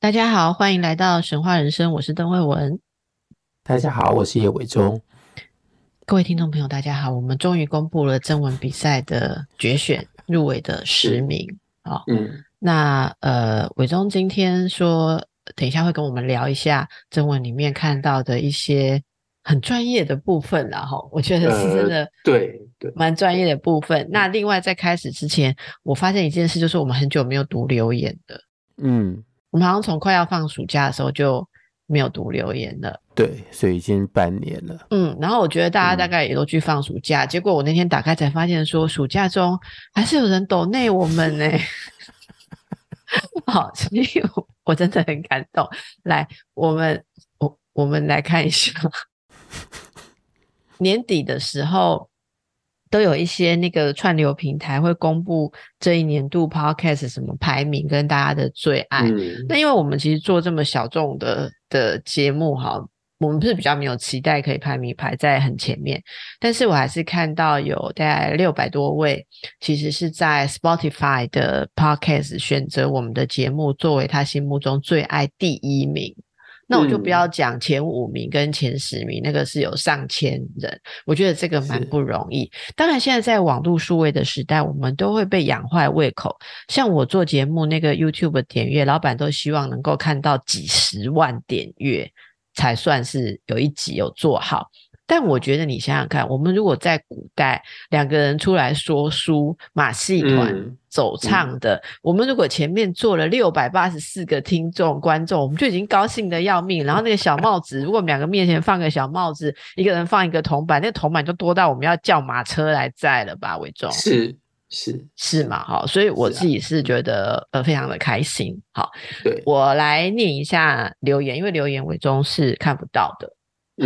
大家好，欢迎来到神话人生，我是邓惠文。大家好，我是叶伟忠。各位听众朋友，大家好，我们终于公布了征文比赛的决选入围的十名。好，嗯，那呃，伟忠今天说，等一下会跟我们聊一下征文里面看到的一些很专业的部分，然后我觉得是真的，对对，蛮专业的部分。那另外在开始之前，我发现一件事，就是我们很久没有读留言的，嗯。我们好像从快要放暑假的时候就没有读留言了，对，所以已经半年了。嗯，然后我觉得大家大概也都去放暑假，嗯、结果我那天打开才发现，说暑假中还是有人抖内我们呢。好，所以我真的很感动。来，我们我我们来看一下 年底的时候。都有一些那个串流平台会公布这一年度 Podcast 什么排名跟大家的最爱。嗯、那因为我们其实做这么小众的的节目哈，我们是比较没有期待可以排名排在很前面。但是我还是看到有大概六百多位，其实是在 Spotify 的 Podcast 选择我们的节目作为他心目中最爱第一名。那我就不要讲前五名跟前十名，嗯、那个是有上千人，我觉得这个蛮不容易。当然，现在在网络数位的时代，我们都会被养坏胃口。像我做节目，那个 YouTube 点阅，老板都希望能够看到几十万点阅，才算是有一集有做好。但我觉得你想想看，我们如果在古代两个人出来说书，马戏团走唱的，我们如果前面坐了六百八十四个听众观众，我们就已经高兴的要命。然后那个小帽子，如果我们两个面前放个小帽子，一个人放一个铜板，那个铜板就多到我们要叫马车来载了吧？伟忠是是是嘛？好，所以我自己是觉得呃非常的开心。好，对我来念一下留言，因为留言伟忠是看不到的。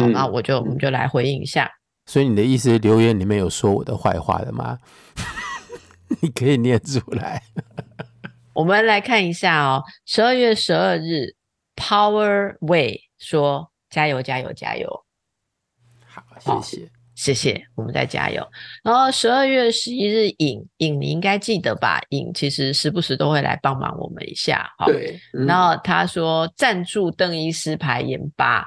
好，那我就我们就来回应一下。所以你的意思，留言里面有说我的坏话的吗？你可以念出来。我们来看一下哦，十二月十二日，Power Way 说加油加油加油。好，谢谢谢谢，我们再加油。然后十二月十一日，影影你应该记得吧？影其实时不时都会来帮忙我们一下。对。嗯、然后他说赞助邓医师排盐巴。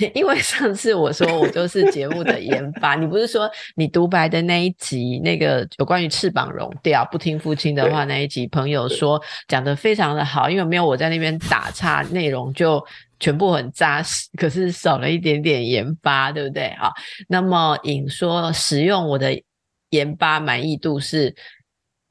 因为上次我说我就是节目的研发，你不是说你独白的那一集那个有关于翅膀融掉不听父亲的话那一集，朋友说讲得非常的好，因为没有我在那边打岔，内容就全部很扎实，可是少了一点点研发，对不对啊？那么影说使用我的研发满意度是。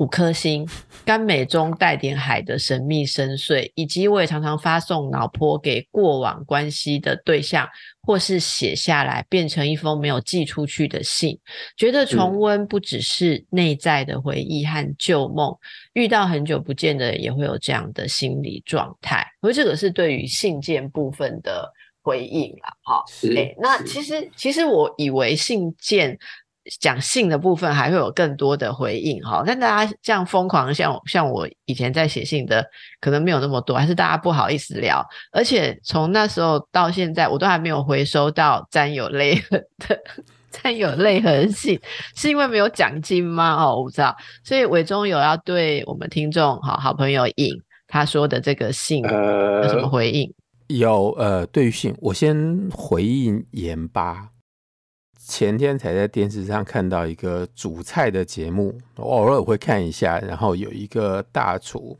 五颗星，甘美中带点海的神秘深邃，以及我也常常发送脑波给过往关系的对象，或是写下来变成一封没有寄出去的信。觉得重温不只是内在的回忆和旧梦，嗯、遇到很久不见的人也会有这样的心理状态。所以这个是对于信件部分的回应了。好，是、欸，那其实其实我以为信件。讲信的部分还会有更多的回应哈，但大家这样疯狂，像像我以前在写信的，可能没有那么多，还是大家不好意思聊。而且从那时候到现在，我都还没有回收到沾有泪痕 的沾有泪痕信，是因为没有奖金吗？哦，我不知道。所以伟忠有要对我们听众好好朋友引他说的这个信有什么回应？呃、有呃，对于信，我先回应盐巴。前天才在电视上看到一个煮菜的节目，我偶尔会看一下。然后有一个大厨，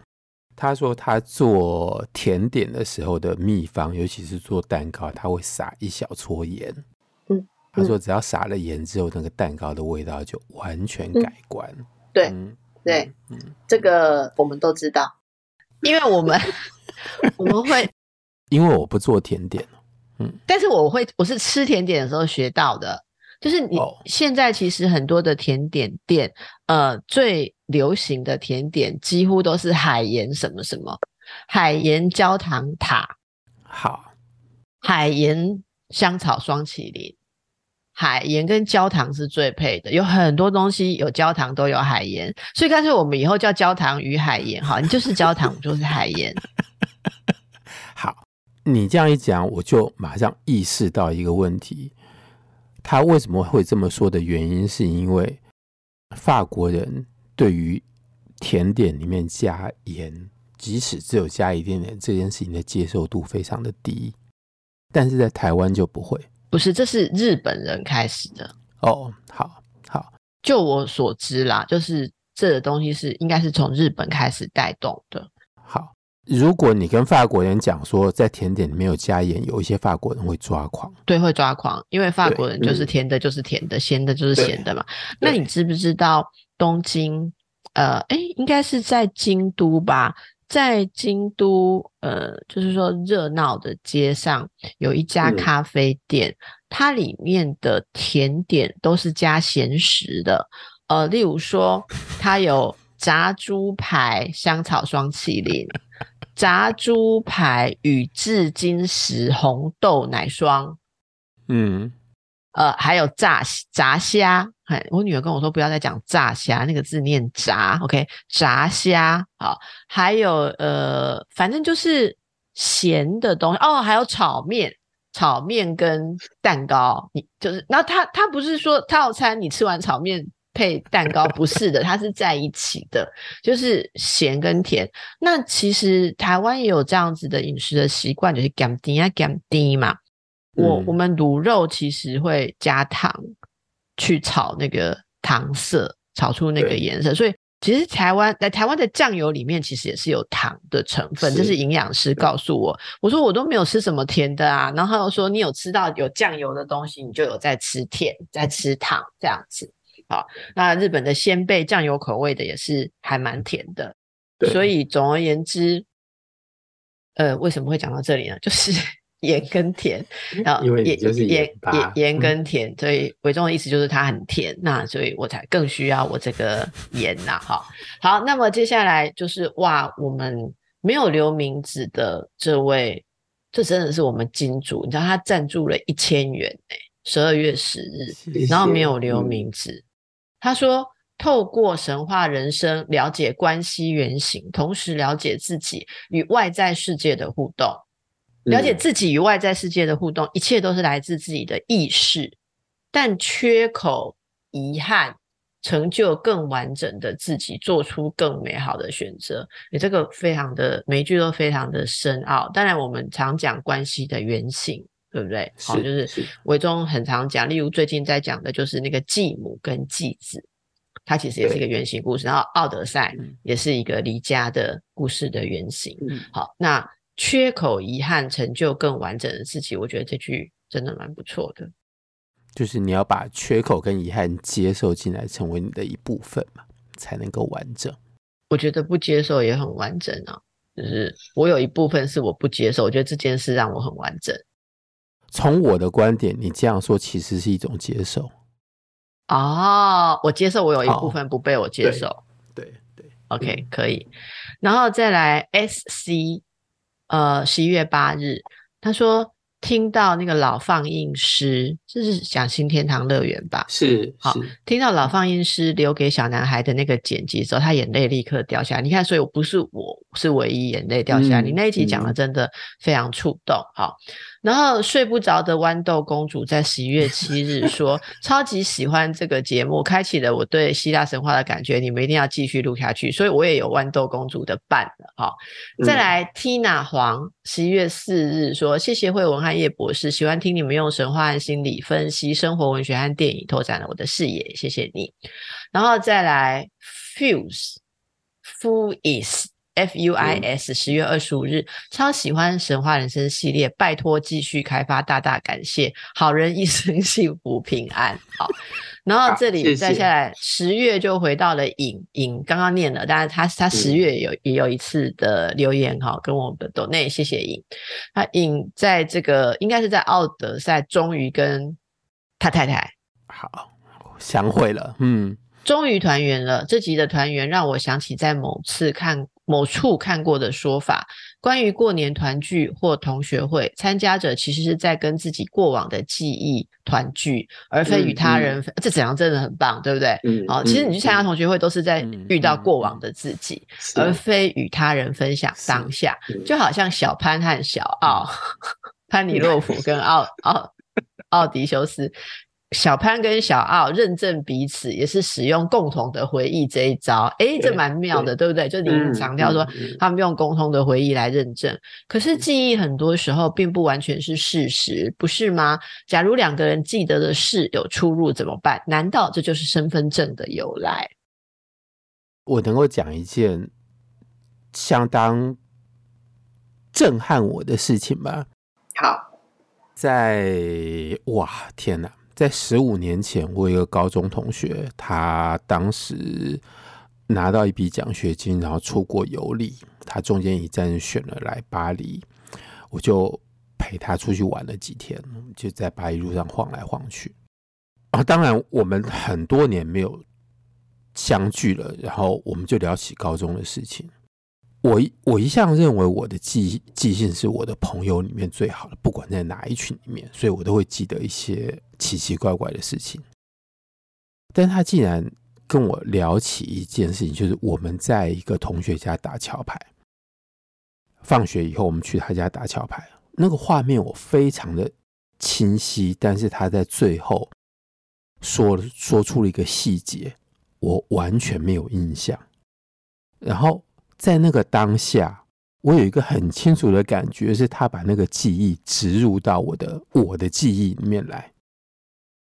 他说他做甜点的时候的秘方，尤其是做蛋糕，他会撒一小撮盐。嗯，嗯，他说只要撒了盐之后，那个蛋糕的味道就完全改观。嗯、对，嗯、对，嗯，这个我们都知道，因为我们 我们会，因为我不做甜点，嗯，但是我会，我是吃甜点的时候学到的。就是你现在其实很多的甜点店，oh. 呃，最流行的甜点几乎都是海盐什么什么，海盐焦糖塔，好，海盐香草双麒麟，海盐跟焦糖是最配的，有很多东西有焦糖都有海盐，所以干脆我们以后叫焦糖与海盐，好，你就是焦糖，我就是海盐。好，你这样一讲，我就马上意识到一个问题，他为什么会这么说的原因，是因为法国人对于甜点里面加盐。即使只有加一点点，这件事情的接受度非常的低，但是在台湾就不会。不是，这是日本人开始的。哦，好，好，就我所知啦，就是这个东西是应该是从日本开始带动的。好，如果你跟法国人讲说在甜点里面有加盐，有一些法国人会抓狂。对，会抓狂，因为法国人就是甜的就是甜的，咸的就是咸的嘛。那你知不知道东京？呃，哎，应该是在京都吧？在京都，呃，就是说热闹的街上有一家咖啡店，嗯，它里面的甜点都是加咸食的，呃，例如说它有炸猪排香草双麒麟，炸猪排宇治金石红豆奶霜，嗯。呃，还有炸炸虾，哎，我女儿跟我说不要再讲炸虾，那个字念炸，OK，炸虾，好，还有呃，反正就是咸的东西哦，还有炒面，炒面跟蛋糕，你就是，那他他不是说套餐，你吃完炒面配蛋糕，不是的，它是在一起的，就是咸跟甜。那其实台湾也有这样子的饮食的习惯，就是减甜啊减甜嘛。我、嗯、我们卤肉其实会加糖去炒那个糖色，炒出那个颜色。所以其实台湾在台湾的酱油里面其实也是有糖的成分。这是营养师告诉我，我说我都没有吃什么甜的啊。然后他又说，你有吃到有酱油的东西，你就有在吃甜，在吃糖这样子。好，那日本的鲜贝酱油口味的也是还蛮甜的。所以总而言之，呃，为什么会讲到这里呢？就是。盐跟甜，然后盐就是盐盐盐跟甜，所以伟忠的意思就是它很甜，那所以我才更需要我这个盐呐。好，好，那么接下来就是哇，我们没有留名字的这位，这真的是我们金主，你知道他赞助了一千元哎，十二月十日，然后没有留名字。嗯、他说透过神话人生了解关系原型，同时了解自己与外在世界的互动。了解自己与外在世界的互动，一切都是来自自己的意识，但缺口、遗憾，成就更完整的自己，做出更美好的选择。你这个非常的每一句都非常的深奥。当然，我们常讲关系的原型，对不对？好，就是伟忠很常讲，例如最近在讲的就是那个继母跟继子，它其实也是一个原型故事。然后，奥德赛也是一个离家的故事的原型。好，那。缺口、遗憾，成就更完整的自己。我觉得这句真的蛮不错的。就是你要把缺口跟遗憾接受进来，成为你的一部分嘛，才能够完整。我觉得不接受也很完整啊。就是我有一部分是我不接受，我觉得这件事让我很完整。从我的观点，你这样说其实是一种接受。哦，我接受我有一部分不被我接受。哦、对，OK，可以。然后再来 SC。呃，十一月八日，他说听到那个老放映师，这是讲新天堂乐园吧？是，好，听到老放映师留给小男孩的那个剪辑之后，他眼泪立刻掉下来。你看，所以我不是我是唯一眼泪掉下来。嗯、你那一集讲的真的非常触动，嗯、好。然后睡不着的豌豆公主在十一月七日 说：“超级喜欢这个节目，开启了我对希腊神话的感觉。你们一定要继续录下去。”所以我也有豌豆公主的伴了。好，再来、嗯、Tina 黄十一月四日说：“谢谢惠文和叶博士，喜欢听你们用神话和心理分析生活文学和电影，拓展了我的视野。谢谢你。”然后再来 Fuse is F U I S 十月二十五日，超喜欢神话人生系列，拜托继续开发，大大感谢，好人一生 幸福平安。好，然后这里再下来，十月就回到了影影，刚刚念了，但是他他十月有、嗯、也有一次的留言哈，跟我们的斗内谢谢影，他影在这个应该是在奥德赛，终于跟他太太好相会了，嗯，终于团圆了。这集的团圆让我想起在某次看。某处看过的说法，关于过年团聚或同学会，参加者其实是在跟自己过往的记忆团聚，而非与他人。嗯嗯、这怎样真的很棒，对不对？嗯，好，其实你去参加同学会，都是在遇到过往的自己，而非与他人分享当下。就好像小潘和小奥，潘尼洛夫跟奥奥奥迪修斯。小潘跟小奥认证彼此，也是使用共同的回忆这一招。诶，这蛮妙的，对，对不对？就你强调说，他们用共同的回忆来认证。可是记忆很多时候并不完全是事实，不是吗？假如两个人记得的事有出入怎么办？难道这就是身份证的由来？我能够讲一件相当震撼我的事情吗？好，在哇，天哪！在十五年前，我一个高中同学，他当时拿到一笔奖学金，然后出国游历。他中间一站选了来巴黎，我就陪他出去玩了几天，就在巴黎路上晃来晃去。啊，当然我们很多年没有相聚了，然后我们就聊起高中的事情。我一我一向认为我的记记性是我的朋友里面最好的，不管在哪一群里面，所以我都会记得一些奇奇怪怪的事情。但他竟然跟我聊起一件事情，就是我们在一个同学家打桥牌，放学以后我们去他家打桥牌，那个画面我非常的清晰，但是他在最后说说出了一个细节，我完全没有印象，然后。在那个当下，我有一个很清楚的感觉，是他把那个记忆植入到我的我的记忆里面来，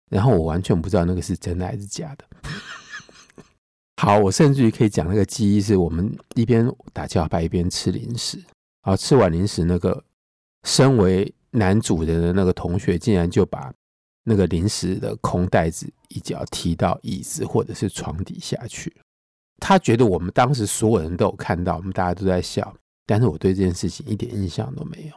然后我完全不知道那个是真的还是假的。好，我甚至于可以讲那个记忆是我们一边打桥牌一边吃零食，然后吃完零食，那个身为男主人的那个同学竟然就把那个零食的空袋子一脚踢到椅子或者是床底下去。他觉得我们当时所有人都有看到，我们大家都在笑，但是我对这件事情一点印象都没有。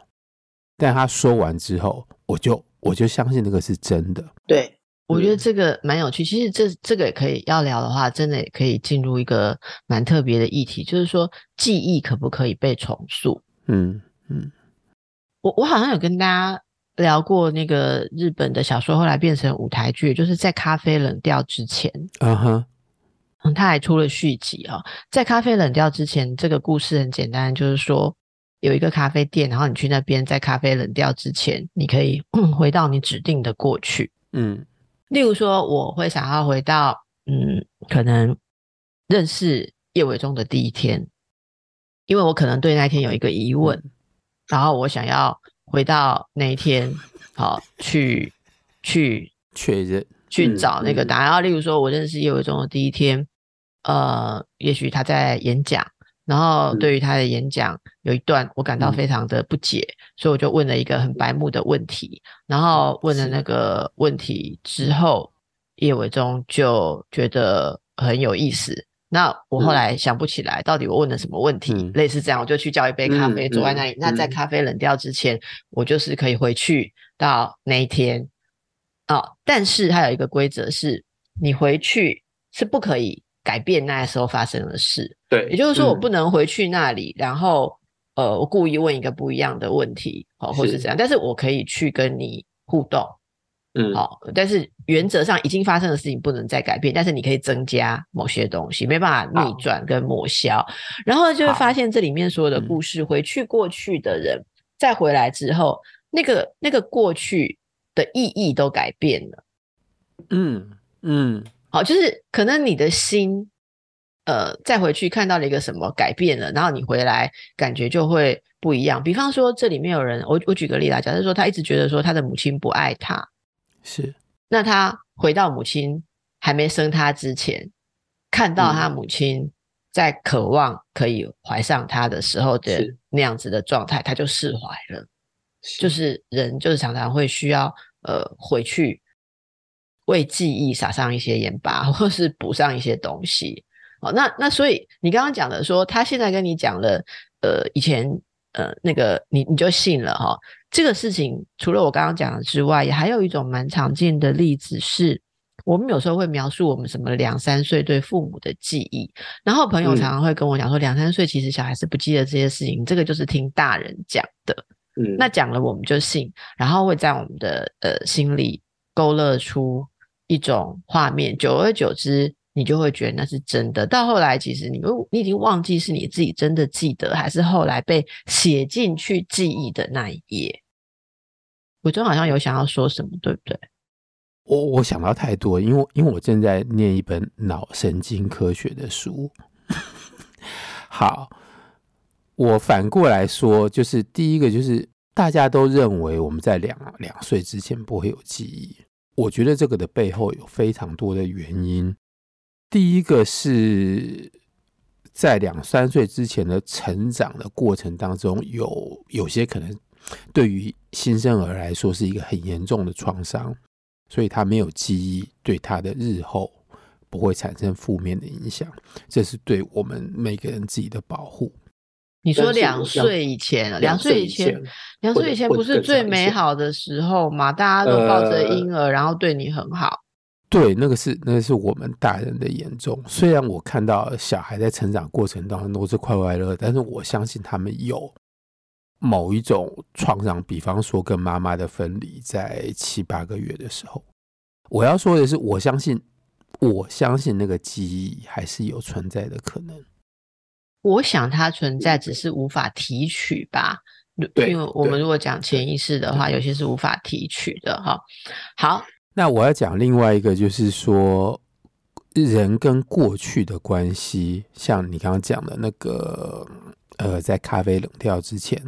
但他说完之后，我就我就相信那个是真的。对，我觉得这个蛮有趣。其实这这个也可以要聊的话，真的也可以进入一个蛮特别的议题，就是说记忆可不可以被重塑？嗯嗯，我我好像有跟大家聊过那个日本的小说，后来变成舞台剧，就是在咖啡冷掉之前。嗯哼。嗯，他还出了续集啊、哦。在咖啡冷掉之前，这个故事很简单，就是说有一个咖啡店，然后你去那边，在咖啡冷掉之前，你可以 回到你指定的过去。嗯，例如说，我会想要回到嗯，可能认识叶伟忠的第一天，因为我可能对那天有一个疑问，嗯、然后我想要回到那一天，好去去确认去找那个答案。例如说，我认识叶伟忠的第一天。呃，也许他在演讲，然后对于他的演讲有一段我感到非常的不解，嗯、所以我就问了一个很白目的问题，然后问了那个问题之后，叶伟忠就觉得很有意思。那我后来想不起来到底我问了什么问题，嗯、类似这样，我就去叫一杯咖啡，坐在那里。那在咖啡冷掉之前，我就是可以回去到那一天哦。但是它有一个规则是，你回去是不可以。改变那时候发生的事，对，也就是说我不能回去那里，嗯、然后呃，我故意问一个不一样的问题，好、哦，或是怎样，但是我可以去跟你互动，嗯，好、哦，但是原则上已经发生的事情不能再改变，但是你可以增加某些东西，没办法逆转跟抹消，然后就会发现这里面所有的故事，回去过去的人、嗯、再回来之后，那个那个过去的意义都改变了，嗯嗯。嗯。好，就是可能你的心，呃，再回去看到了一个什么改变了，然后你回来感觉就会不一样。比方说，这里面有人，我我举个例来讲，就是说他一直觉得说他的母亲不爱他，是。那他回到母亲还没生他之前，看到他母亲在渴望可以怀上他的时候的那样子的状态，他就释怀了。是就是人就是常常会需要呃回去。为记忆撒上一些盐巴，或是补上一些东西。哦，那那所以你刚刚讲的说，他现在跟你讲了，呃，以前呃那个你你就信了哈、哦。这个事情除了我刚刚讲的之外，也还有一种蛮常见的例子是，我们有时候会描述我们什么两三岁对父母的记忆，然后朋友常常会跟我讲说，两三岁其实小孩是不记得这些事情，这个就是听大人讲的。嗯，那讲了我们就信，然后会在我们的呃心里勾勒出一种画面，久而久之，你就会觉得那是真的。到后来，其实你你已经忘记是你自己真的记得，还是后来被写进去记忆的那一页。伟忠好像有想要说什么，对不对？我我想到太多，因为因为我正在念一本脑神经科学的书。好。我反过来说，就是第一个，就是大家都认为我们在两两岁之前不会有记忆。我觉得这个的背后有非常多的原因。第一个是在两三岁之前的成长的过程当中，有有些可能对于新生儿来说是一个很严重的创伤，所以他没有记忆，对他的日后不会产生负面的影响。这是对我们每个人自己的保护。你说两岁以前，两岁以前，两岁以前不是最美好的时候吗？大家都抱着婴儿，然后对你很好。对，那个是那个是我们大人的眼中。虽然我看到小孩在成长过程当中都是快快乐乐，但是我相信他们有某一种创伤，比方说跟妈妈的分离，在七八个月的时候。我要说的是，我相信，我相信那个记忆还是有存在的可能。我想它存在，只是无法提取吧。对，因为我们如果讲潜意识的话，有些是无法提取的哈。好，那我要讲另外一个，就是说人跟过去的关系，像你刚刚讲的那个，呃，在咖啡冷掉之前，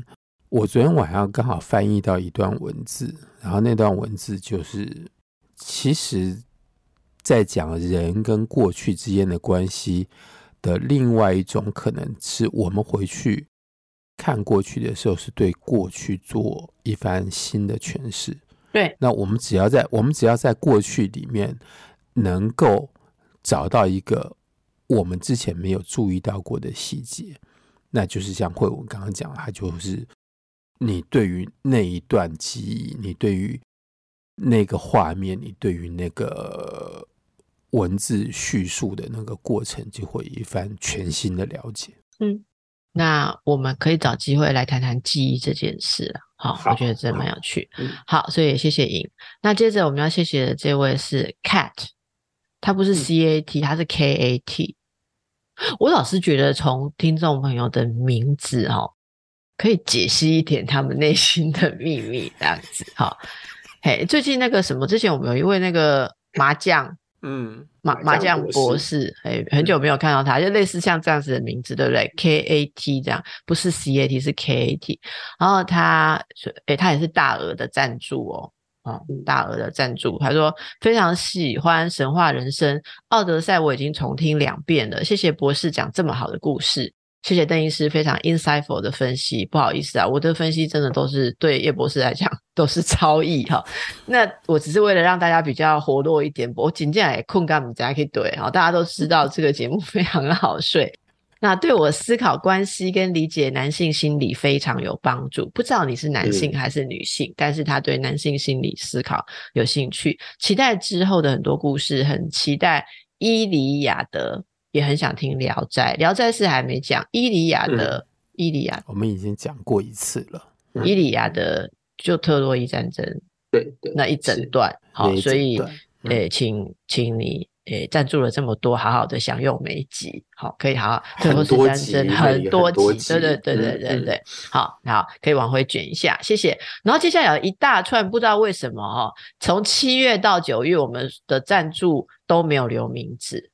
我昨天晚上刚好翻译到一段文字，然后那段文字就是，其实在讲人跟过去之间的关系。的另外一种可能是我们回去看过去的时候，是对过去做一番新的诠释。对，那我们只要在我们只要在过去里面能够找到一个我们之前没有注意到过的细节，那就是像慧文刚刚讲，它就是你对于那一段记忆，你对于那个画面，你对于那个。文字叙述的那个过程，就会一番全新的了解。嗯，那我们可以找机会来谈谈记忆这件事了。好，好，我觉得真的蛮有趣。嗯，好，所以也谢谢颖。那接着我们要谢谢的这位是 Cat，他不是 C A T，他是 K A T。我老是觉得从听众朋友的名字哦，可以解析一点他们内心的秘密，这样子。好，嘿，最近那个什么，之前我们有一位那个麻将。嗯，麻麻将博士，哎，很久没有看到他，就类似像这样子的名字，对不对？K A T 这样，不是 C A T，是 K A T。然后他，哎，他也是大额的赞助哦，哦，大额的赞助。他说非常喜欢神话人生，奥德赛我已经重听两遍了，谢谢博士讲这么好的故事。谢谢邓医师非常 insightful 的分析，不好意思啊，我的分析真的都是对叶博士来讲都是超意哈。那我只是为了让大家比较活络一点，我紧接着困觉，你才可以怼哈。大家都知道这个节目非常的好睡，那对我思考关系跟理解男性心理非常有帮助。不知道你是男性还是女性，嗯、但是他对男性心理思考有兴趣，期待之后的很多故事，很期待伊里亚德。也很想听聊《聊斋》，《聊斋》是还没讲《伊利亚》的《伊利亚》，我们已经讲过一次了，《伊利亚》的就特洛伊战争，对对，那一整段，好，所以诶、请请你诶赞助了这么多，好好的享用每一集，好，可以好好特洛伊战争很多集，多集对对对对对对，好，好，可以往回卷一下，谢谢。然后接下来有一大串，不知道为什么哈，从七月到九月，我们的赞助都没有留名字。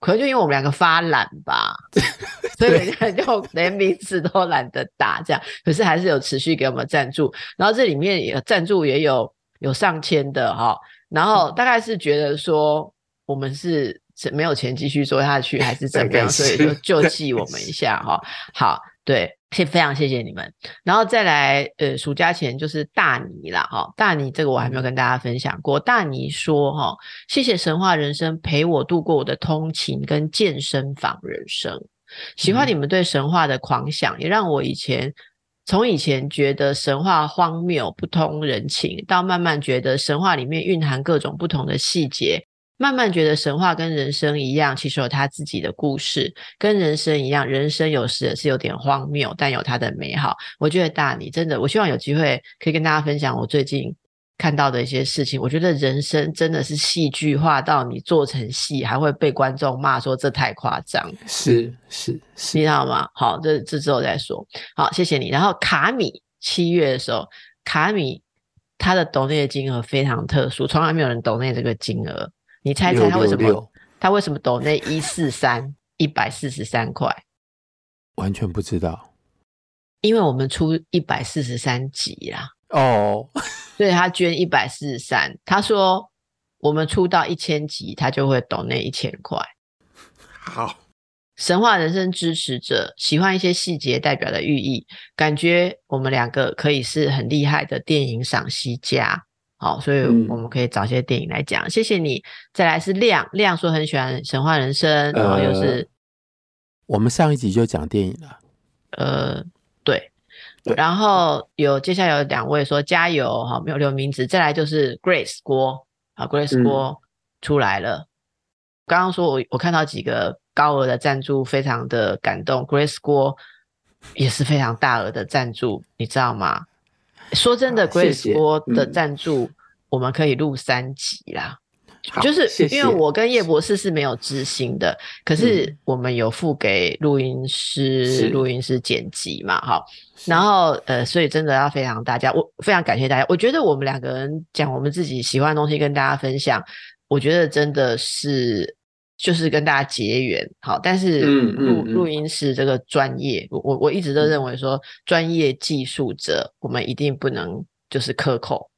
可能就因为我们两个发懒吧，所以人家就连名字都懒得打这样。可是还是有持续给我们赞助，然后这里面也赞助也有有上千的哈。然后大概是觉得说我们是没有钱继续做下去，还是怎么样，所以就救济我们一下哈。好，对。谢非常谢谢你们，然后再来，呃，暑假前就是大尼啦，哈，大尼这个我还没有跟大家分享过。大尼说，哈，谢谢神话人生陪我度过我的通勤跟健身房人生，喜欢你们对神话的狂想，也让我以前从以前觉得神话荒谬不通人情，到慢慢觉得神话里面蕴含各种不同的细节，慢慢觉得神话跟人生一样，其实有他自己的故事，跟人生一样，人生有时也是有点荒谬，但有它的美好。我觉得大你真的，我希望有机会可以跟大家分享我最近看到的一些事情。我觉得人生真的是戏剧化到你做成戏，还会被观众骂说这太夸张。是是是，你知道吗？好，这这之后再说。好，谢谢你。然后卡米七月的时候，卡米他的抖内的金额非常特殊，从来没有人抖内这个金额。你猜猜他为什么？6 6 6他为什么抖那一四三一百四十三块？完全不知道，因为我们出一百四十三集啦。哦，所以他捐一百四十三。他说我们出到一千集，他就会抖那一千块。好，神话人生支持者喜欢一些细节代表的寓意，感觉我们两个可以是很厉害的电影赏析家。好，所以我们可以找些电影来讲。嗯、谢谢你。再来是亮亮说很喜欢《神话人生》，然后又是、呃、我们上一集就讲电影了。呃，对。对然后有接下来有两位说加油，好，没有留名字。再来就是 Grace 郭，啊，Grace 郭出来了。嗯、刚刚说我我看到几个高额的赞助，非常的感动。Grace 郭也是非常大额的赞助，你知道吗？说真的，Grace 郭的赞助，我们可以录三集啦。嗯、就是因为我跟叶博士是没有执行的，可是我们有付给录音师、录、嗯、音师剪辑嘛，哈。然后呃，所以真的要非常大家，我非常感谢大家。我觉得我们两个人讲我们自己喜欢的东西跟大家分享，我觉得真的是。就是跟大家结缘，好，但是录录音师这个专业，我我我一直都认为说，专业技术者我们一定不能就是克扣，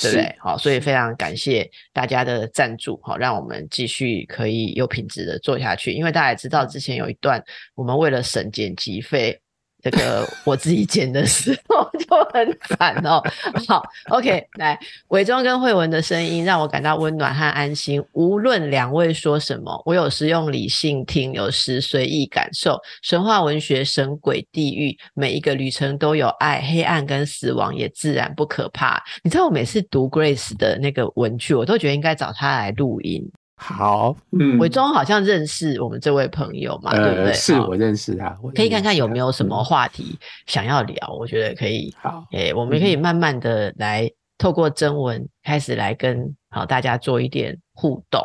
对不对？好，所以非常感谢大家的赞助，好，让我们继续可以有品质的做下去。因为大家也知道，之前有一段我们为了省剪辑费。这个我自己剪的时候 就很惨哦。好，OK，来，伪装跟慧文的声音让我感到温暖和安心。无论两位说什么，我有时用理性听，有时随意感受。神话文学、神鬼、地狱，每一个旅程都有爱、黑暗跟死亡，也自然不可怕。你知道，我每次读 Grace 的那个文句，我都觉得应该找他来录音。好，嗯，伟忠好像认识我们这位朋友嘛，呃、对不对？是我认识他，可以看看有没有什么话题想要聊，嗯、我觉得可以。好，诶、欸，我们可以慢慢的来透过征文开始来跟好大家做一点互动，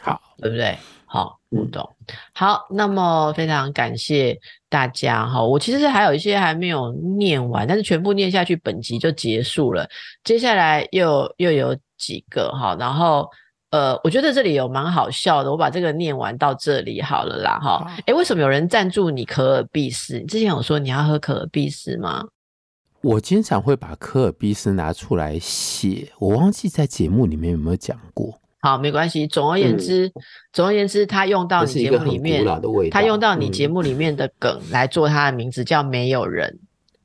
好，对不对？好，互动。嗯、好，那么非常感谢大家哈。我其实还有一些还没有念完，但是全部念下去，本集就结束了。接下来又又有几个哈，然后。呃，我觉得这里有蛮好笑的，我把这个念完到这里好了啦，哈。诶，为什么有人赞助你可尔必斯？你之前有说你要喝可尔必斯吗？我经常会把可尔必斯拿出来写，我忘记在节目里面有没有讲过。好，没关系。总而言之，嗯、总而言之，他用到你节目里面，他用到你节目里面的梗来做他的名字，叫没有人。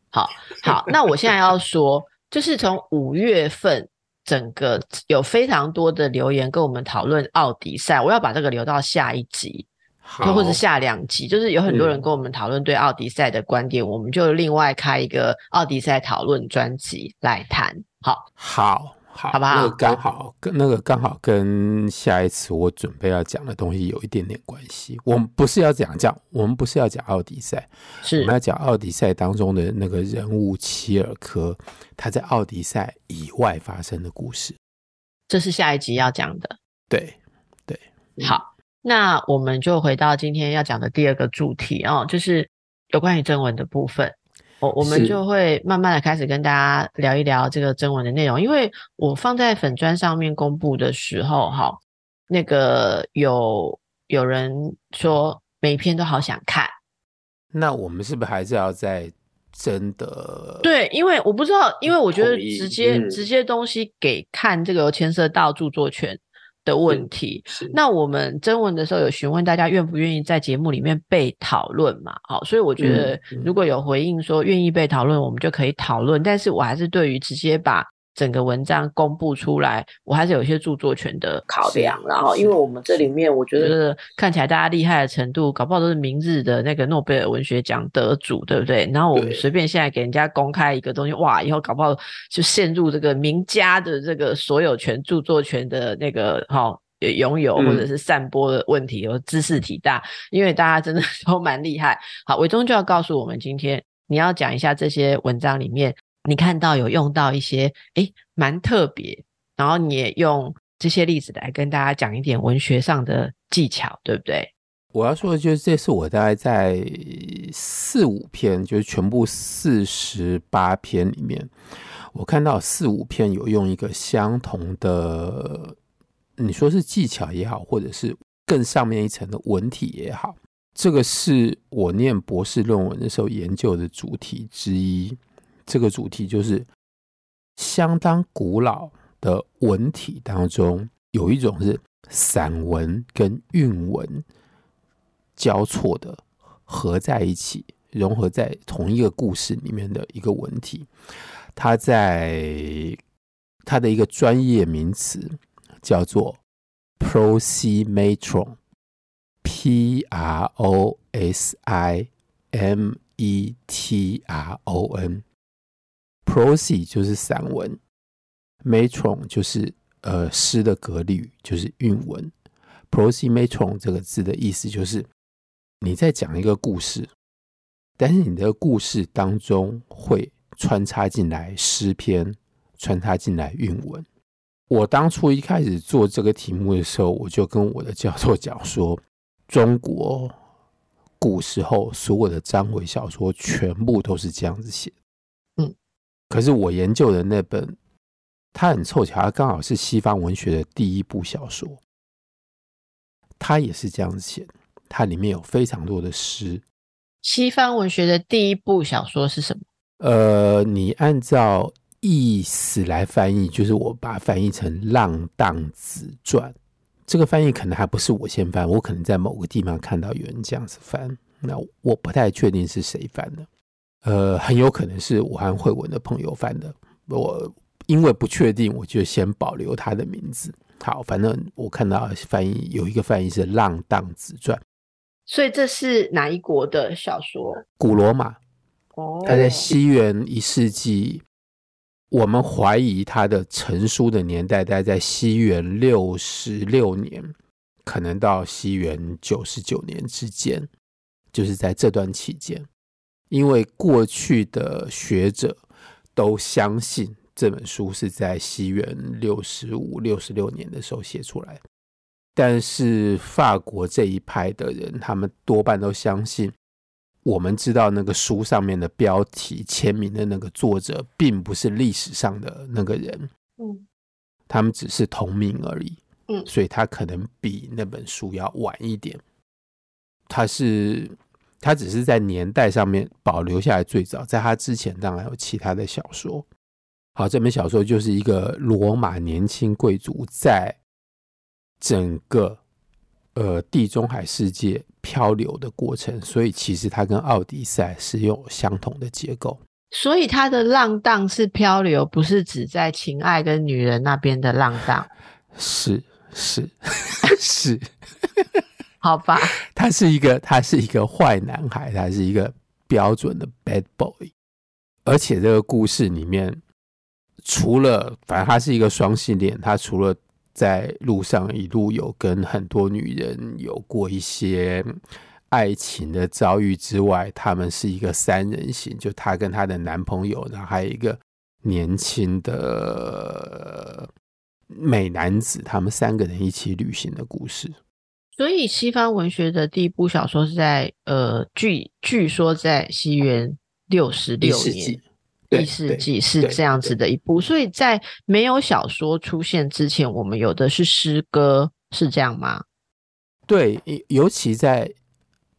好 好，那我现在要说，就是从五月份。整个有非常多的留言跟我们讨论奥迪赛，我要把这个留到下一集，好或者下两集，就是有很多人跟我们讨论对奥迪赛的观点，嗯、我们就另外开一个奥迪赛讨论专辑来谈。好，好。好，好不好？那个刚好跟那个刚好跟下一次我准备要讲的东西有一点点关系。我们不是要讲讲，我们不是要讲奥迪赛，是我们要讲奥迪赛当中的那个人物齐尔科，他在奥迪赛以外发生的故事。这是下一集要讲的。对对，好，那我们就回到今天要讲的第二个主题哦，就是有关于正文的部分。我我们就会慢慢的开始跟大家聊一聊这个征文的内容，因为我放在粉砖上面公布的时候，哈，那个有有人说每一篇都好想看，那我们是不是还是要在真的？对，因为我不知道，因为我觉得直接、嗯、直接东西给看，这个有牵涉到著作权的问题，那我们征文的时候有询问大家愿不愿意在节目里面被讨论嘛？好，所以我觉得如果有回应说愿意被讨论，我们就可以讨论。但是我还是对于直接把。整个文章公布出来，我还是有一些著作权的考量。然后，因为我们这里面，我觉得看起来大家厉害的程度，搞不好都是明日的那个诺贝尔文学奖得主，对不对？然后我们随便现在给人家公开一个东西，哇，以后搞不好就陷入这个名家的这个所有权、著作权的那个哈拥有或者是散播的问题，有知识体大，因为大家真的 都蛮厉害。好，伟忠就要告诉我们，今天你要讲一下这些文章里面，你看到有用到一些诶蛮特别，然后你也用这些例子来跟大家讲一点文学上的技巧，对不对？我要说的就是，这是我大概在四五篇，就是全部四十八篇里面，我看到四五篇有用一个相同的，你说是技巧也好，或者是更上面一层的文体也好，这个是我念博士论文的时候研究的主题之一。这个主题就是相当古老的文体当中，有一种是散文跟韵文。交错的合在一起，融合在同一个故事里面的一个文体，它在它的一个专业名词叫做 prosimetron，p r o s i m e t r o n Prosi 就是散文，metron 就是呃诗的格律，就是韵文，prosimetron 这个字的意思就是。你在讲一个故事，但是你的故事当中会穿插进来诗篇，穿插进来韵文。我当初一开始做这个题目的时候，我就跟我的教授讲说，中国古时候所有的章回小说全部都是这样子写。可是我研究的那本，它很凑巧，它刚好是西方文学的第一部小说，它也是这样子写的。它里面有非常多的诗。西方文学的第一部小说是什么？呃，你按照意思来翻译，就是我把它翻译成《浪荡子传》。这个翻译可能还不是我先翻，我可能在某个地方看到有人这样子翻，那我不太确定是谁翻的。呃，很有可能是武汉慧文的朋友翻的。我因为不确定，我就先保留他的名字。好，反正我看到翻译有一个翻译是《浪荡子传》。所以这是哪一国的小说？古罗马。哦，他在西元一世纪，我们怀疑他的成书的年代大概在西元六十六年，可能到西元九十九年之间，就是在这段期间。因为过去的学者都相信这本书是在西元六十五、六十六年的时候写出来。但是法国这一派的人，他们多半都相信，我们知道那个书上面的标题签名的那个作者，并不是历史上的那个人，嗯，他们只是同名而已，嗯，所以他可能比那本书要晚一点，他是他只是在年代上面保留下来最早，在他之前当然有其他的小说。好，这本小说就是一个罗马年轻贵族在。整个呃地中海世界漂流的过程，所以其实它跟《奥迪赛》是有相同的结构。所以它的浪荡是漂流，不是指在情爱跟女人那边的浪荡。是 是是，好吧。他是一个，他是一个坏男孩，他是一个标准的 bad boy。而且这个故事里面，除了反正他是一个双性恋，他除了在路上一路有跟很多女人有过一些爱情的遭遇之外，他们是一个三人行，就她跟她的男朋友，然后还有一个年轻的美男子，他们三个人一起旅行的故事。所以，西方文学的第一部小说是在呃，据据说在西元六十六年。第四纪是这样子的一部，所以在没有小说出现之前，我们有的是诗歌，是这样吗？对，尤其在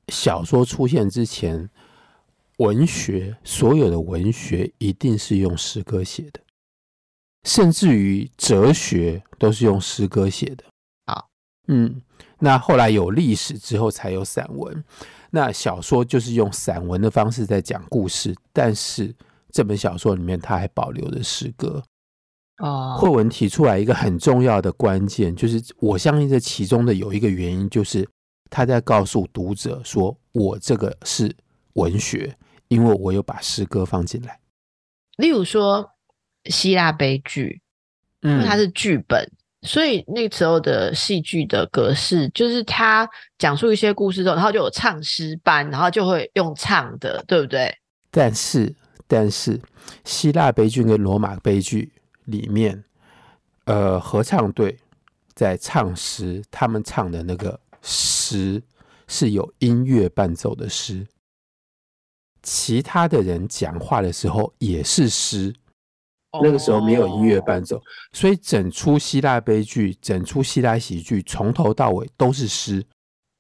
小说出现之前，文学所有的文学一定是用诗歌写的，甚至于哲学都是用诗歌写的。好，嗯，那后来有历史之后才有散文，那小说就是用散文的方式在讲故事，但是。这本小说里面，它还保留着诗歌。哦，慧文提出来一个很重要的关键，就是我相信这其中的有一个原因，就是他在告诉读者说：“我这个是文学，因为我有把诗歌放进来。”例如说希腊悲剧，因为它是剧本，所以那时候的戏剧的格式，就是他讲述一些故事之后，然后就有唱诗班，然后就会用唱的，对不对？但是，但是希腊悲剧跟罗马悲剧里面，呃，合唱队在唱诗，他们唱的那个诗是有音乐伴奏的诗，其他的人讲话的时候也是诗。那个时候没有音乐伴奏，所以整出希腊悲剧、整出希腊喜剧从头到尾都是诗。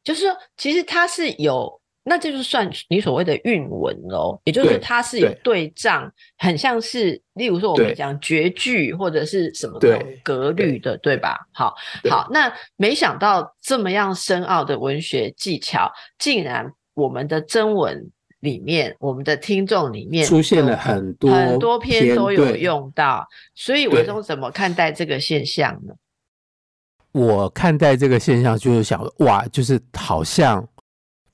就是说，其实它是有，那这就是算你所谓的韵文喽。也就是它是有对仗，很像是，例如说我们讲绝句或者是什么格律的，对，对吧？好，好，那没想到这么样深奥的文学技巧，竟然我们的征文。里面，我们的听众里面出现了很多很多篇都有用到，所以伟忠怎么看待这个现象呢？我看待这个现象就是想，哇，就是好像，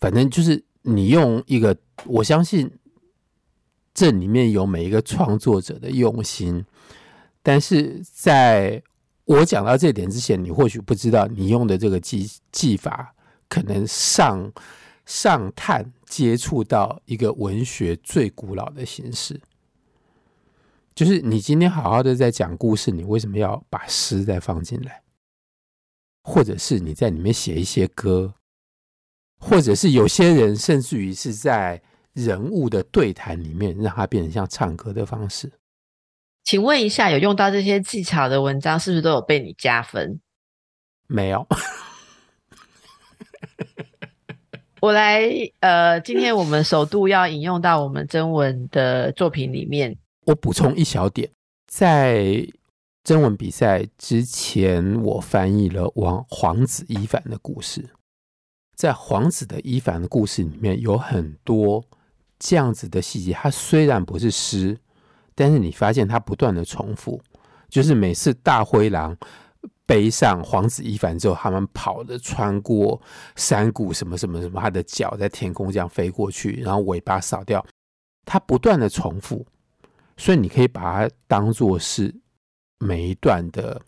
反正就是你用一个，我相信这里面有每一个创作者的用心，但是在我讲到这点之前，你或许不知道，你用的这个技技法可能上上探。接触到一个文学最古老的形式，就是你今天好好的在讲故事，你为什么要把诗再放进来？或者是你在里面写一些歌，或者是有些人甚至于是在人物的对谈里面，让它变成像唱歌的方式。请问一下，有用到这些技巧的文章，是不是都有被你加分？没有。我来，呃，今天我们首度要引用到我们征文的作品里面。我补充一小点，在征文比赛之前，我翻译了王黄子伊凡的故事。在黄子的伊凡的故事里面，有很多这样子的细节。它虽然不是诗，但是你发现它不断的重复，就是每次大灰狼。背上黄子伊凡之后，他们跑的穿过山谷，什么什么什么，他的脚在天空这样飞过去，然后尾巴扫掉，他不断的重复，所以你可以把它当做是每一段的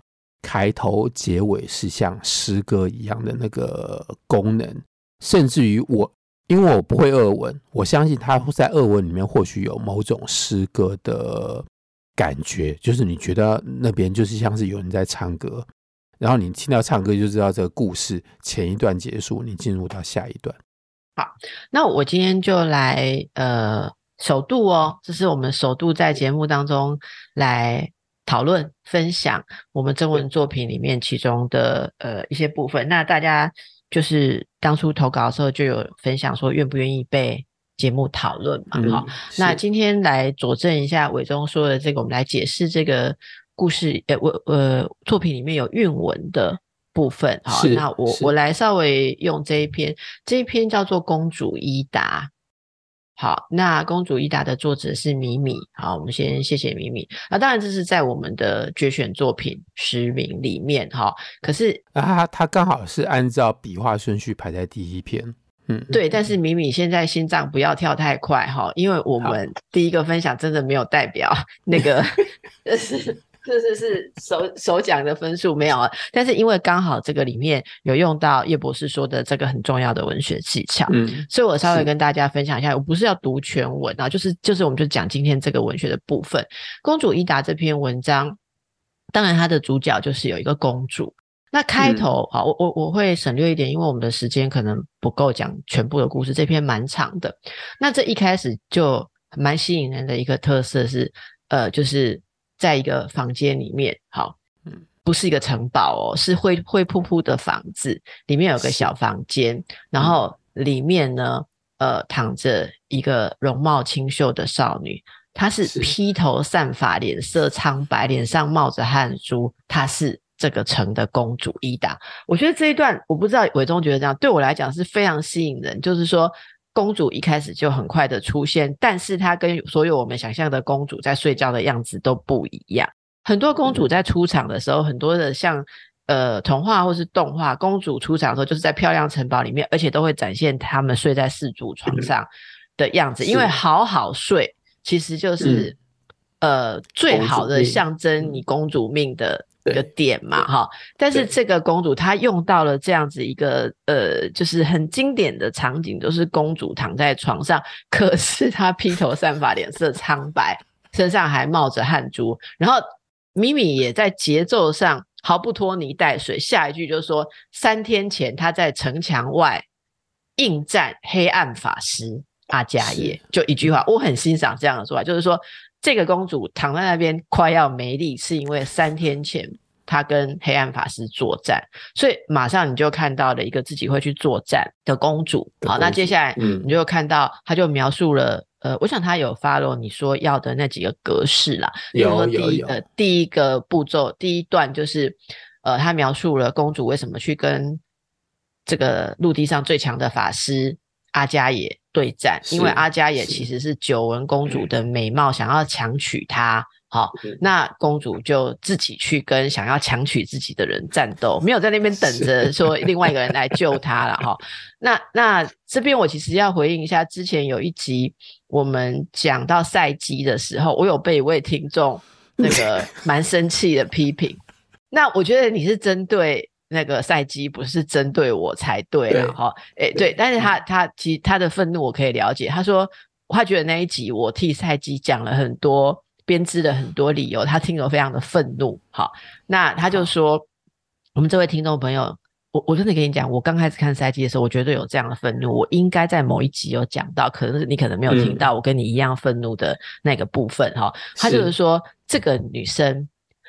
开头、结尾是像诗歌一样的那个功能，甚至于我因为我不会俄文，我相信他在俄文里面或许有某种诗歌的感觉，就是你觉得那边就是像是有人在唱歌。然后你听到唱歌就知道这个故事前一段结束，你进入到下一段。好，那我今天就来呃首度哦，这是我们首度在节目当中来讨论分享我们征文作品里面其中的呃一些部分。那大家就是当初投稿的时候就有分享说愿不愿意被节目讨论嘛？好、嗯，那今天来佐证一下伟忠说的这个，我们来解释这个。故事，呃，我呃，作品里面有韵文的部分，好，那我我来稍微用这一篇，这一篇叫做《公主伊达》。好，那《公主伊达》的作者是米米，好，我们先谢谢米米。那当然这是在我们的决选作品十名里面，哈，可是啊，他他刚好是按照笔画顺序排在第一篇，嗯，对，但是米米现在心脏不要跳太快，哈，因为我们第一个分享真的没有代表那个，就是。这是是首首奖的分数没有啊，但是因为刚好这个里面有用到叶博士说的这个很重要的文学技巧，嗯，所以我稍微跟大家分享一下，我不是要读全文啊，就是就是我们就讲今天这个文学的部分。公主伊达这篇文章，当然它的主角就是有一个公主。那开头啊，我我我会省略一点，因为我们的时间可能不够讲全部的故事，这篇蛮长的。那这一开始就蛮吸引人的一个特色是，呃，就是。在一个房间里面，好，嗯，不是一个城堡哦，是灰灰扑扑的房子，里面有个小房间，然后里面呢，呃，躺着一个容貌清秀的少女，她是披头散发，脸色苍白，脸上冒着汗珠，她是这个城的公主伊达。我觉得这一段，我不知道伟忠觉得这样，对我来讲是非常吸引人，就是说。公主一开始就很快的出现，但是她跟所有我们想象的公主在睡觉的样子都不一样。很多公主在出场的时候，很多的像呃童话或是动画，公主出场的时候就是在漂亮城堡里面，而且都会展现她们睡在四足床上的样子。因为好好睡其实就是呃最好的象征你公主命的一个点嘛，哈。但是这个公主她用到了这样子一个呃，就是很经典的场景，都是公主躺在床上，可是她披头散发，脸色苍白，身上还冒着汗珠。然后米米也在节奏上毫不拖泥带水，下一句就是说，三天前她在城墙外应战黑暗法师阿加耶，就一句话，我很欣赏这样的说法，就是说。这个公主躺在那边快要没力，是因为三天前她跟黑暗法师作战，所以马上你就看到了一个自己会去作战的公主。好，那接下来你就看到，她就描述了，嗯、呃，我想她有 follow 你说要的那几个格式啦。有有有。呃，第一个步骤，第一段就是，呃，她描述了公主为什么去跟这个陆地上最强的法师阿加也对战，因为阿加也其实是久闻公主的美貌，想要强娶她。好，那公主就自己去跟想要强娶自己的人战斗，没有在那边等着说另外一个人来救她了哈。那那这边我其实要回应一下，之前有一集我们讲到赛姬的时候，我有被一位听众那个蛮生气的批评。那我觉得你是针对。那个赛姬不是针对我才对了哈，哎对，但是他他其实他的愤怒我可以了解，他说他觉得那一集我替赛姬讲了很多编织了很多理由，他听了非常的愤怒。好，那他就说我们这位听众朋友，我我真的跟你讲，我刚开始看赛姬的时候，我绝对有这样的愤怒，我应该在某一集有讲到，可能是你可能没有听到我跟你一样愤怒的那个部分哈。他就是说这个女生。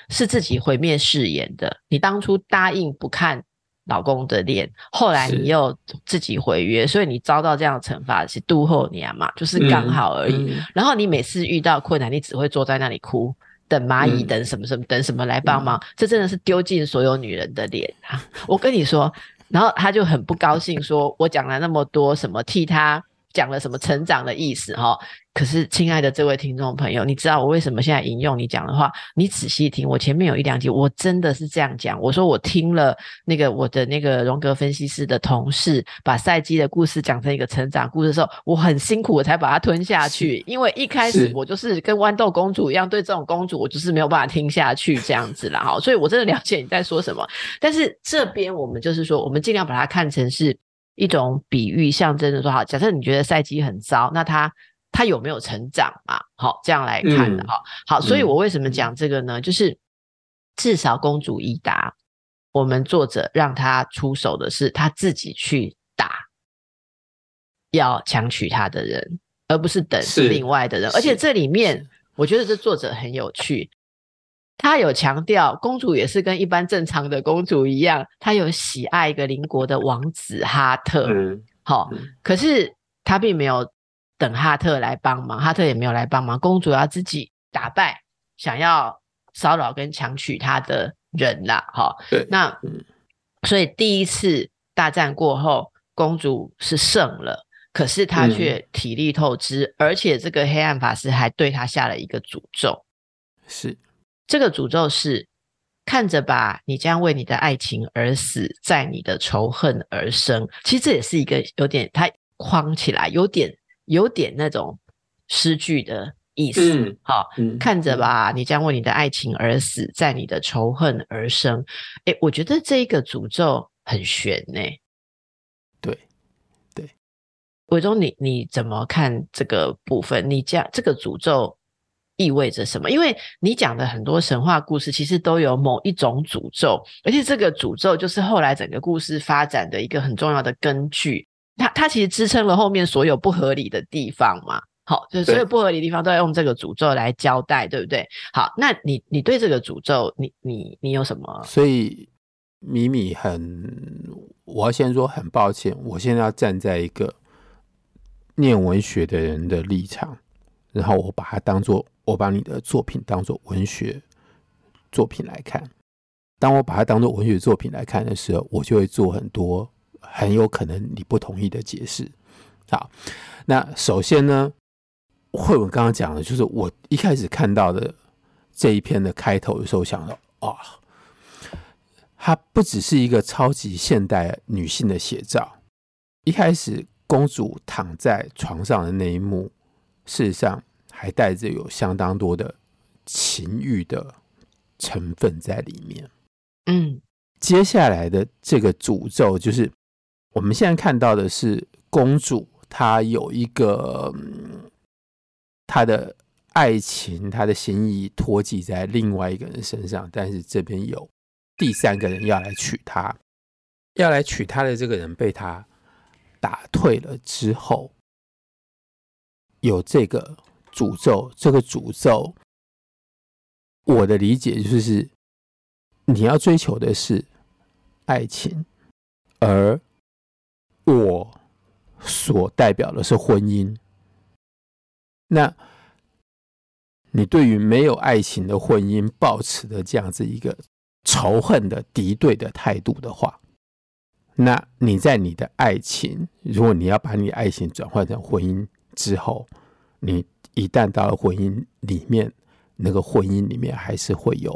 是自己毁灭誓言的。你当初答应不看老公的脸，后来你又自己毁约，所以你遭到这样的惩罚是度后年嘛，就是刚好而已，嗯嗯。然后你每次遇到困难，你只会坐在那里哭，等蚂蚁，等什么什么，等什么来帮忙。嗯、这真的是丢尽所有女人的脸啊！我跟你说，然后他就很不高兴，说我讲了那么多什么替他。讲了什么成长的意思哈？可是亲爱的这位听众朋友，你知道我为什么现在引用你讲的话？你仔细听，我前面有一两集，我真的是这样讲。我说我听了那个我的那个荣格分析师的同事把赛基的故事讲成一个成长故事的时候，我很辛苦，我才把它吞下去。因为一开始我就是跟豌豆公主一样，对这种公主我就是没有办法听下去这样子了。哈。所以我真的了解你在说什么。但是这边我们就是说，我们尽量把它看成是。一种比喻象征的说，好，假设你觉得赛季很糟，那他他有没有成长嘛？好，这样来看的哈、嗯。好，所以我为什么讲这个呢？嗯、就是至少公主一达，我们作者让他出手的是他自己去打要强娶她的人，而不是等另外的人。而且这里面，我觉得这作者很有趣。他有强调，公主也是跟一般正常的公主一样，她有喜爱一个邻国的王子哈特。嗯，好，可是她并没有等哈特来帮忙，哈特也没有来帮忙，公主要自己打败想要骚扰跟强娶她的人啦。好，那所以第一次大战过后，公主是胜了，可是她却体力透支，而且这个黑暗法师还对她下了一个诅咒，是。这个诅咒是看着吧，你将为你的爱情而死，在你的仇恨而生。其实这也是一个有点，它框起来有点有点那种诗句的意思。嗯，好，嗯，看着吧，你将为你的爱情而死，在你的仇恨而生。诶，我觉得这个诅咒很悬呢。对，对，伟忠，你你怎么看这个部分？你讲这个诅咒意味着什么？因为你讲的很多神话故事，其实都有某一种诅咒，而且这个诅咒就是后来整个故事发展的一个很重要的根据。它它其实支撑了后面所有不合理的地方嘛。好，就是所有不合理的地方都要用这个诅咒来交代，对不对？好，那你你对这个诅咒，你你你有什么？所以米米很，我要先说很抱歉，我现在要站在一个念文学的人的立场，然后我把它当做。我把你的作品当做文学作品来看，当我把它当做文学作品来看的时候，我就会做很多很有可能你不同意的解释。好，那首先呢，慧文刚刚讲的就是我一开始看到的这一篇的开头的时候，想到啊、哦，它不只是一个超级现代女性的写照。一开始公主躺在床上的那一幕，事实上。还带着有相当多的情欲的成分在里面。嗯，接下来的这个诅咒就是我们现在看到的是公主，她有一个她的爱情，她的心意托寄在另外一个人身上，但是这边有第三个人要来娶她，要来娶她的这个人被她打退了之后，有这个诅咒，这个诅咒。我的理解就是，你要追求的是爱情，而我所代表的是婚姻。那你对于没有爱情的婚姻抱持的这样子一个仇恨的敌对的态度的话，那你在你的爱情，如果你要把你爱情转换成婚姻之后，你一旦到了婚姻里面。那个婚姻里面还是会有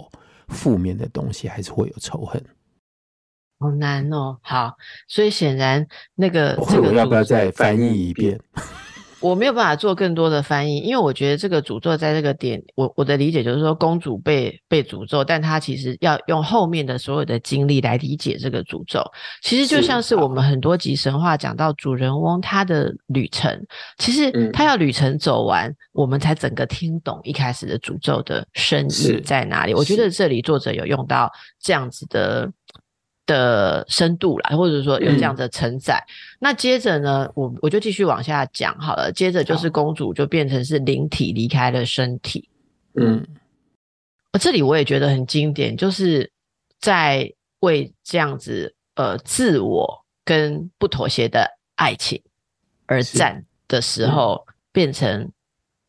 负面的东西，还是会有仇恨，好难哦。好，所以显然那个这个我要不要再翻译一遍？我没有办法做更多的翻译，因为我觉得这个诅咒在这个点，我我的理解就是说，公主被被诅咒，但她其实要用后面的所有的经历来理解这个诅咒。其实就像是我们很多集神话讲到主人翁他的旅程，其实他要旅程走完，嗯、我们才整个听懂一开始的诅咒的深意在哪里。我觉得这里作者有用到这样子的。的深度啦，或者说有这样的承载。嗯、那接着呢，我我就继续往下讲好了。接着就是公主就变成是灵体离开了身体。嗯，这里我也觉得很经典，就是在为这样子呃自我跟不妥协的爱情而战的时候，变成。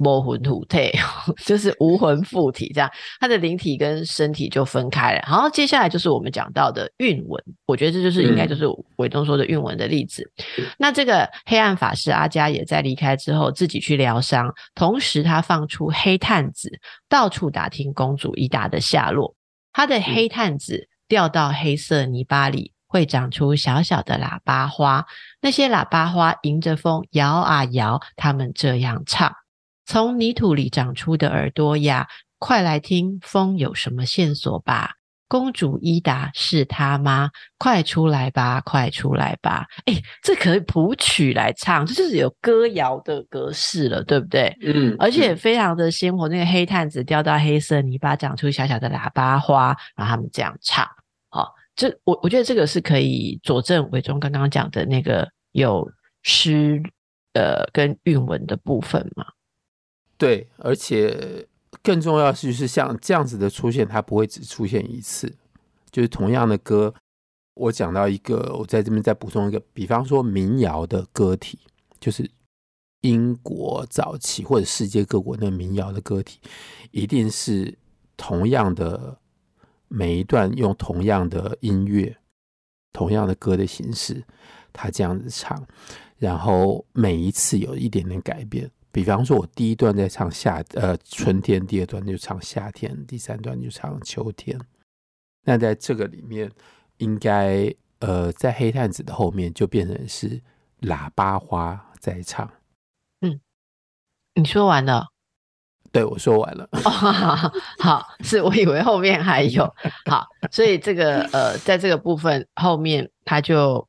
魔魂附体，就是无魂附体，这样他的灵体跟身体就分开了。然后接下来就是我们讲到的韵文，我觉得这就是应该就是伟东说的韵文的例子。那这个黑暗法师阿伽也在离开之后自己去疗伤，同时他放出黑探子，到处打听公主伊达的下落。他的黑探子掉到黑色泥巴里，会长出小小的喇叭花，那些喇叭花迎着风摇啊摇，他们这样唱。从泥土里长出的耳朵呀，快来听风有什么线索吧！公主伊达是她吗？快出来吧，快出来吧！哎，这可以谱曲来唱，这就是有歌谣的格式了，对不对？嗯，而且非常的鲜活。那个黑探子掉到黑色泥巴，长出小小的喇叭花，然后他们这样唱。好、哦，这我我觉得这个是可以佐证伟忠刚刚讲的那个有诗呃跟韵文的部分嘛。对，而且更重要的是，就是像这样子的出现，它不会只出现一次。就是同样的歌，我讲到一个，我在这边再补充一个，比方说民谣的歌体，就是英国早期或者世界各国那民谣的歌体，一定是同样的每一段用同样的音乐、同样的歌的形式，它这样子唱，然后每一次有一点点改变。比方说，我第一段在唱夏呃春天，第二段就唱夏天，第三段就唱秋天。那在这个里面，应该呃在黑探子的后面就变成是喇叭花在唱。嗯，你说完了？对，我说完了。哦，好，好，是我以为后面还有。好，所以这个呃，在这个部分后面，他就。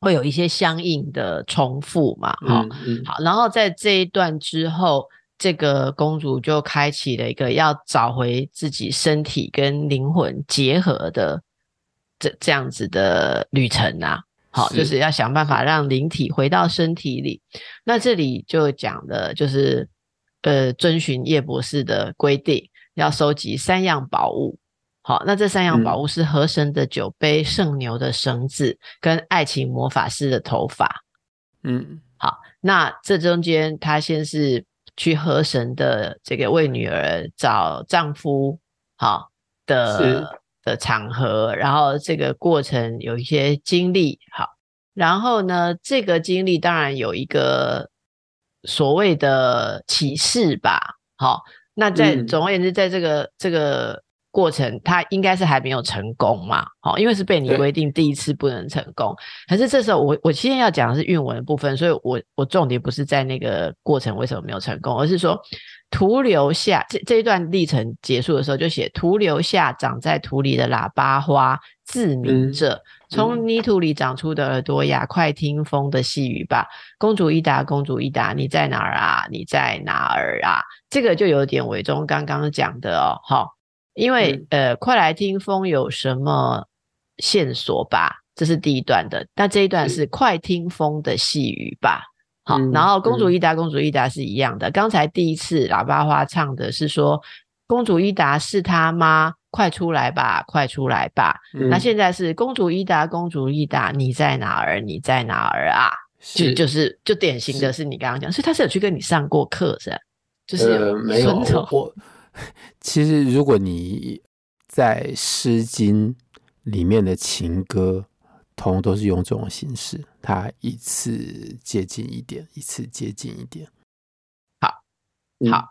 会有一些相应的重复嘛，哈、嗯嗯，好，然后在这一段之后，这个公主就开启了一个要找回自己身体跟灵魂结合的这这样子的旅程啊，好，就是要想办法让灵体回到身体里。那这里就讲的就是，呃，遵循叶博士的规定，要收集三样宝物。好，那这三样宝物是河神的酒杯、圣、嗯、牛的绳子跟爱情魔法师的头发。嗯，好，那这中间他先是去河神的这个为女儿找丈夫，好的的场合，然后这个过程有一些经历，好，然后呢，这个经历当然有一个所谓的启示吧，好，那在、嗯、总而言之，在这个这个。过程他应该是还没有成功嘛，好，因为是被你规定第一次不能成功。可是这时候我我今天要讲的是韵文的部分，所以我我重点不是在那个过程为什么没有成功，而是说徒留下这这一段历程结束的时候就写徒留下长在土里的喇叭花，自鸣着。从泥土里长出的耳朵呀，快听风的细语吧！公主一达，公主一达，你在哪儿啊？你在哪儿啊？这个就有点伪装刚刚讲的哦，好，因为、嗯、呃，快来听风有什么线索吧？这是第一段的，那这一段是快听风的细语吧？好，嗯、然后公主伊达，公主伊达是一样的。刚才第一次喇叭花唱的是说，公主伊达是他吗？快出来吧，快出来吧！嗯、那现在是公主伊达，公主伊达，你在哪儿？你在哪儿啊？就就是就典型的是你刚刚讲，所以他是有去跟你上过课是吧？就是没有，我 其实如果你在《诗经》里面的情歌，通通都是用这种形式，它一次接近一点，一次接近一点。好，好。嗯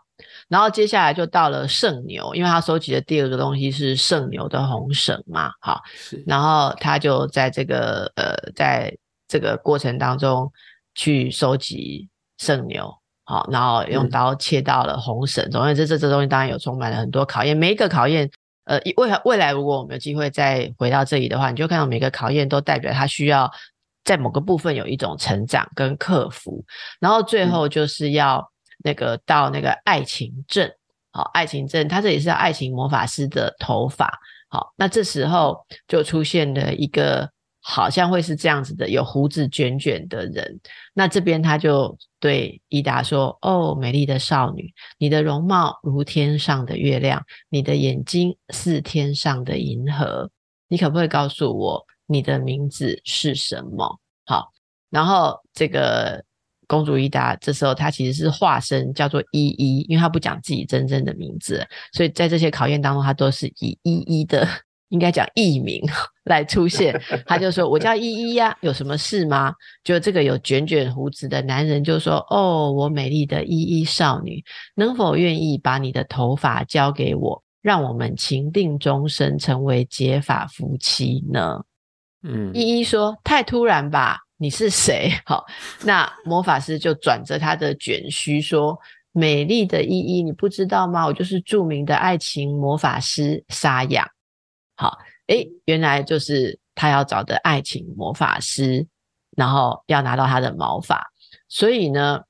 然后接下来就到了圣牛，因为他收集的第二个东西是圣牛的红绳嘛，好，然后他就在这个呃，在这个过程当中去收集圣牛，好，然后用刀切到了红绳。嗯、总之，这这这东西当然有充满了很多考验，每一个考验，呃，未来未来如果我们有机会再回到这里的话，你就看到每个考验都代表他需要在某个部分有一种成长跟克服，然后最后就是要。嗯那个到那个爱情镇，好，爱情镇，他这里是爱情魔法师的头发，好，那这时候就出现了一个好像会是这样子的，有胡子卷卷的人，那这边他就对伊达说：“哦，美丽的少女，你的容貌如天上的月亮，你的眼睛似天上的银河，你可不可以告诉我你的名字是什么？”好，然后这个。公主伊达这时候她其实是化身叫做依依，因为她不讲自己真正的名字，所以在这些考验当中，她都是以依依的应该讲艺名 来出现。他就说：“我叫依依呀，有什么事吗？”就这个有卷卷胡子的男人就说：“哦，我美丽的依依少女，能否愿意把你的头发交给我，让我们情定终身，成为结发夫妻呢？”嗯，依依说：“太突然吧。”你是谁？好，那魔法师就转着他的卷须说：“美丽的依依，你不知道吗？我就是著名的爱情魔法师沙养。”好，诶，原来就是他要找的爱情魔法师，然后要拿到他的毛发。所以呢，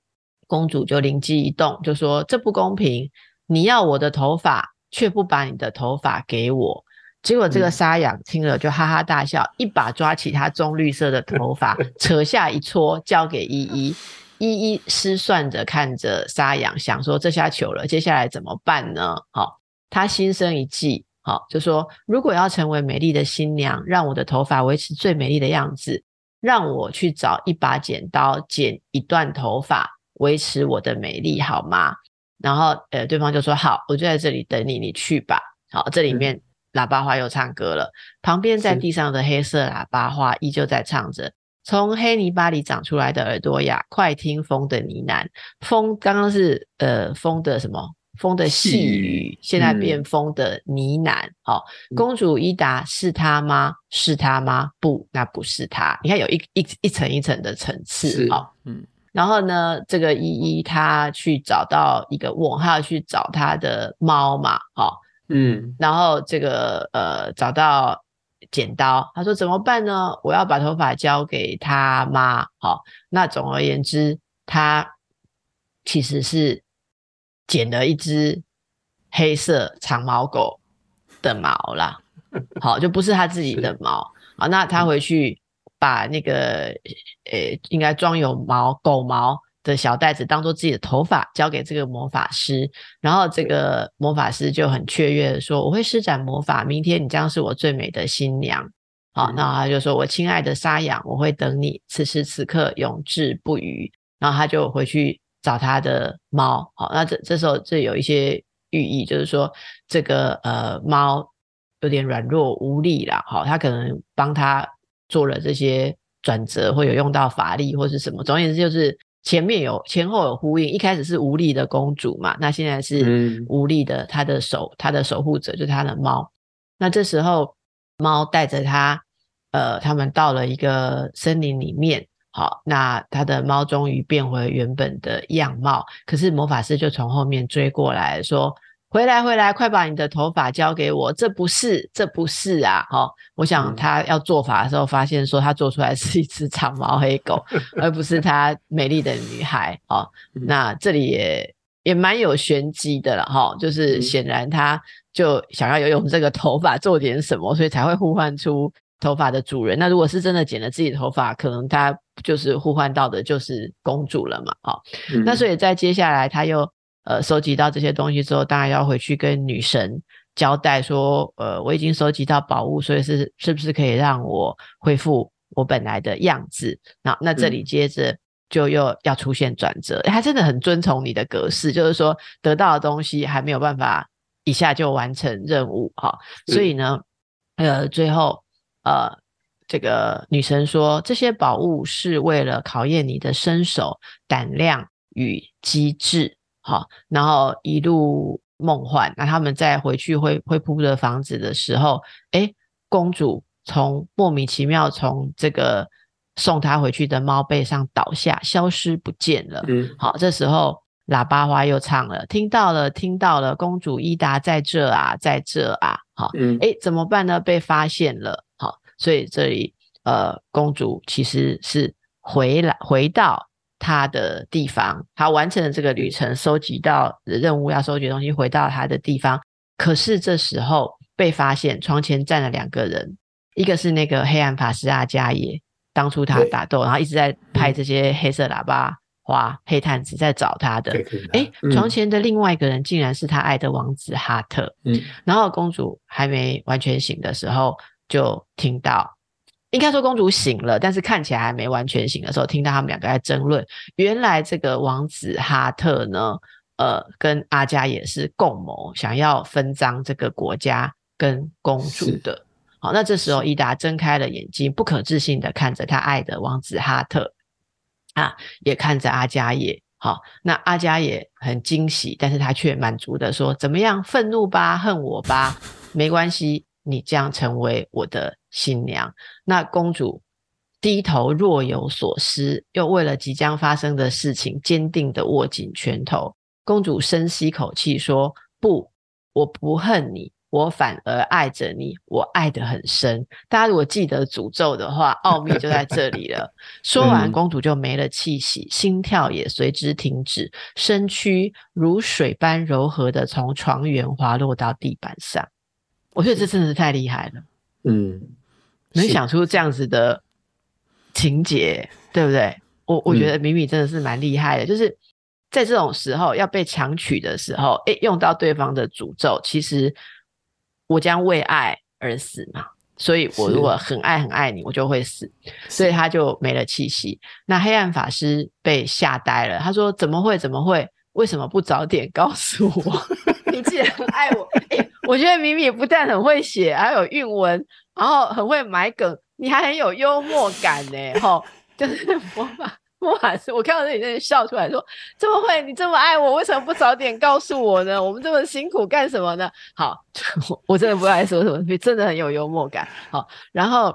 公主就灵机一动，就说：“这不公平！你要我的头发，却不把你的头发给我。”结果这个沙养听了就哈哈大笑，嗯、一把抓起他棕绿色的头发，扯下一撮交给依依。依依失算着看着沙养，想说这下糗了，接下来怎么办呢？好、哦，他心生一计，好、哦，就说如果要成为美丽的新娘，让我的头发维持最美丽的样子，让我去找一把剪刀剪一段头发，维持我的美丽，好吗？然后呃，对方就说好，我就在这里等你，你去吧。好，这里面。嗯喇叭花又唱歌了，旁边在地上的黑色喇叭花依旧在唱着：“从黑泥巴里长出来的耳朵呀，快听风的呢喃。”风刚刚是呃风的什么？风的细雨，现在变风的呢喃。好、嗯哦，公主伊达是他吗？是他吗？不，那不是他。你看有一一一层一层的层次啊、哦。嗯，然后呢，这个依依他去找到一个瓮，他要去找他的猫嘛。好、哦。嗯，然后这个呃找到剪刀，他说怎么办呢？我要把头发交给他妈？好，那总而言之，他其实是剪了一只黑色长毛狗的毛啦，好，就不是他自己的毛。啊，那他回去把那个呃应该装有毛狗毛。的小袋子当做自己的头发交给这个魔法师，然后这个魔法师就很雀跃的说：“我会施展魔法，明天你将是我最美的新娘。”好，那他就说：“我亲爱的沙养，我会等你，此时此刻永志不渝。”然后他就回去找他的猫。好，那这这时候这有一些寓意，就是说这个呃猫有点软弱无力啦。好，他可能帮他做了这些转折，会有用到法力或是什么。总而言之，就是。前面有前后有呼应，一开始是无力的公主嘛，那现在是无力的，她的守她的守护者就是她的猫。那这时候猫带着她，呃，他们到了一个森林里面，好，那他的猫终于变回原本的样貌，可是魔法师就从后面追过来说。回来，回来，快把你的头发交给我！这不是，这不是啊！哈、哦，我想他要做法的时候，发现说他做出来是一只长毛黑狗，而不是他美丽的女孩。哦，那这里也也蛮有玄机的了，哈、哦，就是显然他就想要用这个头发做点什么，所以才会呼唤出头发的主人。那如果是真的剪了自己的头发，可能他就是互换到的就是公主了嘛，哈、哦。那所以在接下来他又。呃，收集到这些东西之后，当然要回去跟女神交代说，呃，我已经收集到宝物，所以是是不是可以让我恢复我本来的样子？那那这里接着就又要出现转折，他、嗯、真的很遵从你的格式，就是说得到的东西还没有办法一下就完成任务哈，所以呢，呃，最后呃，这个女神说，这些宝物是为了考验你的身手、胆量与机智。好，然后一路梦幻。那他们再回去灰灰扑扑的房子的时候，诶，公主从莫名其妙从这个送她回去的猫背上倒下，消失不见了。嗯，好，这时候喇叭花又唱了，听到了，听到了，公主伊达在这啊，在这啊。好，嗯，诶，怎么办呢？被发现了。好，所以这里呃，公主其实是回来回到。她的地方，她完成了这个旅程，收集到任务要收集的东西，回到她的地方。可是这时候被发现，床前站了两个人，一个是那个黑暗法师阿加耶，当初他打斗，然后一直在拍这些黑色喇叭花、嗯、黑探子在找他的。哎、嗯，床前的另外一个人竟然是他爱的王子哈特。嗯，然后公主还没完全醒的时候，就听到。应该说公主醒了，但是看起来还没完全醒的时候，听到他们两个在争论。原来这个王子哈特呢，呃，跟阿加也是共谋，想要分赃这个国家跟公主的。好，那这时候伊达睁开了眼睛，不可置信的看着他爱的王子哈特，啊，也看着阿加也。好，那阿加也很惊喜，但是他却满足的说：“怎么样，愤怒吧，恨我吧，没关系。”你将成为我的新娘。那公主低头若有所思，又为了即将发生的事情坚定地握紧拳头。公主深吸口气说：“不，我不恨你，我反而爱着你，我爱得很深。”大家如果记得诅咒的话，奥秘就在这里了。说完，公主就没了气息，心跳也随之停止，身躯如水般柔和地从床缘滑落到地板上。我觉得这真的是太厉害了，嗯，能想出这样子的情节，对不对？我我觉得米米真的是蛮厉害的，嗯，就是在这种时候要被强取的时候，诶，用到对方的诅咒，其实我将为爱而死嘛，所以我如果很爱很爱你，我就会死，所以他就没了气息。那黑暗法师被吓呆了，他说：“怎么会？怎么会？为什么不早点告诉我？你既然很爱我。”我觉得米米不但很会写，还有韵文，然后很会埋梗，你还很有幽默感呢，吼，就是 魔法魔法师，我看到这里在那笑出来说：“怎么会？你这么爱我，为什么不早点告诉我呢？我们这么辛苦干什么呢？”好，我我真的不爱说什么，真的很有幽默感。好，然后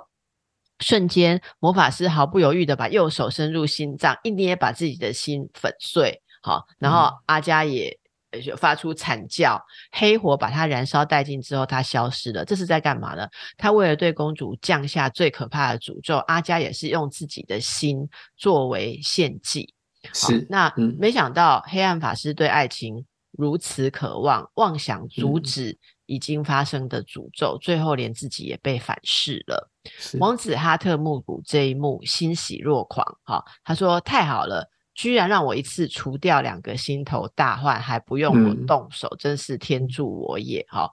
瞬间魔法师毫不犹豫的把右手伸入心脏，一捏把自己的心粉碎。好，然后阿佳也。就发出惨叫，黑火把它燃烧殆尽之后，它消失了。这是在干嘛呢？他为了对公主降下最可怕的诅咒，阿加也是用自己的心作为献祭。是，那、嗯、没想到黑暗法师对爱情如此渴望，妄想阻止已经发生的诅咒，嗯、最后连自己也被反噬了。王子哈特目睹这一幕，欣喜若狂。哈，他说：“太好了。”居然让我一次除掉两个心头大患，还不用我动手，嗯、真是天助我也！哈，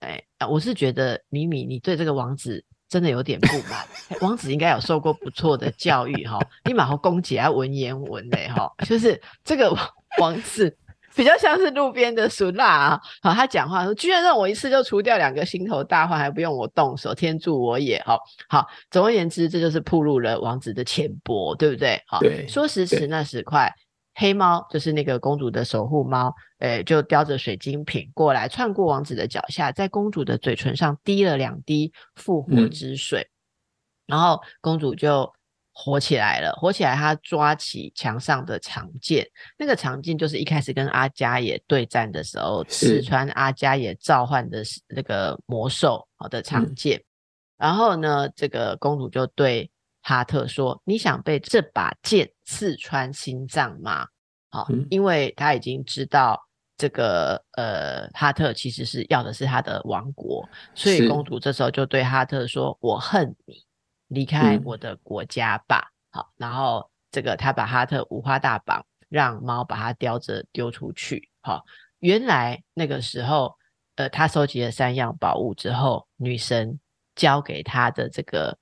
哎，我是觉得米米，你对这个王子真的有点不满。王子应该有受过不错的教育，哈，你蛮好攻击啊，文言文嘞，哈，就是这个 王子比较像是路边的俗辣啊。好，他讲话说，居然让我一次就除掉两个心头大患，还不用我动手，天助我也。好，好，总而言之，这就是暴露了王子的浅薄，对不对？好，对，说时迟那时快，黑猫就是那个公主的守护猫，诶，就叼着水晶瓶过来，窜过王子的脚下，在公主的嘴唇上滴了两滴复活之水，嗯、然后公主就。火起来了，火起来，他抓起墙上的长剑，那个长剑就是一开始跟阿加也对战的时候，刺穿阿加也召唤的那个魔兽好的长剑。嗯、然后呢，这个公主就对哈特说：“你想被这把剑刺穿心脏吗？”好，嗯、因为他已经知道这个呃，哈特其实是要的是他的王国，所以公主这时候就对哈特说：“我恨你。”离开我的国家吧。嗯、好，然后这个他把哈特五花大绑，让猫把它叼着丢出去。好，原来那个时候，呃，他收集了三样宝物之后，女神交给他的这个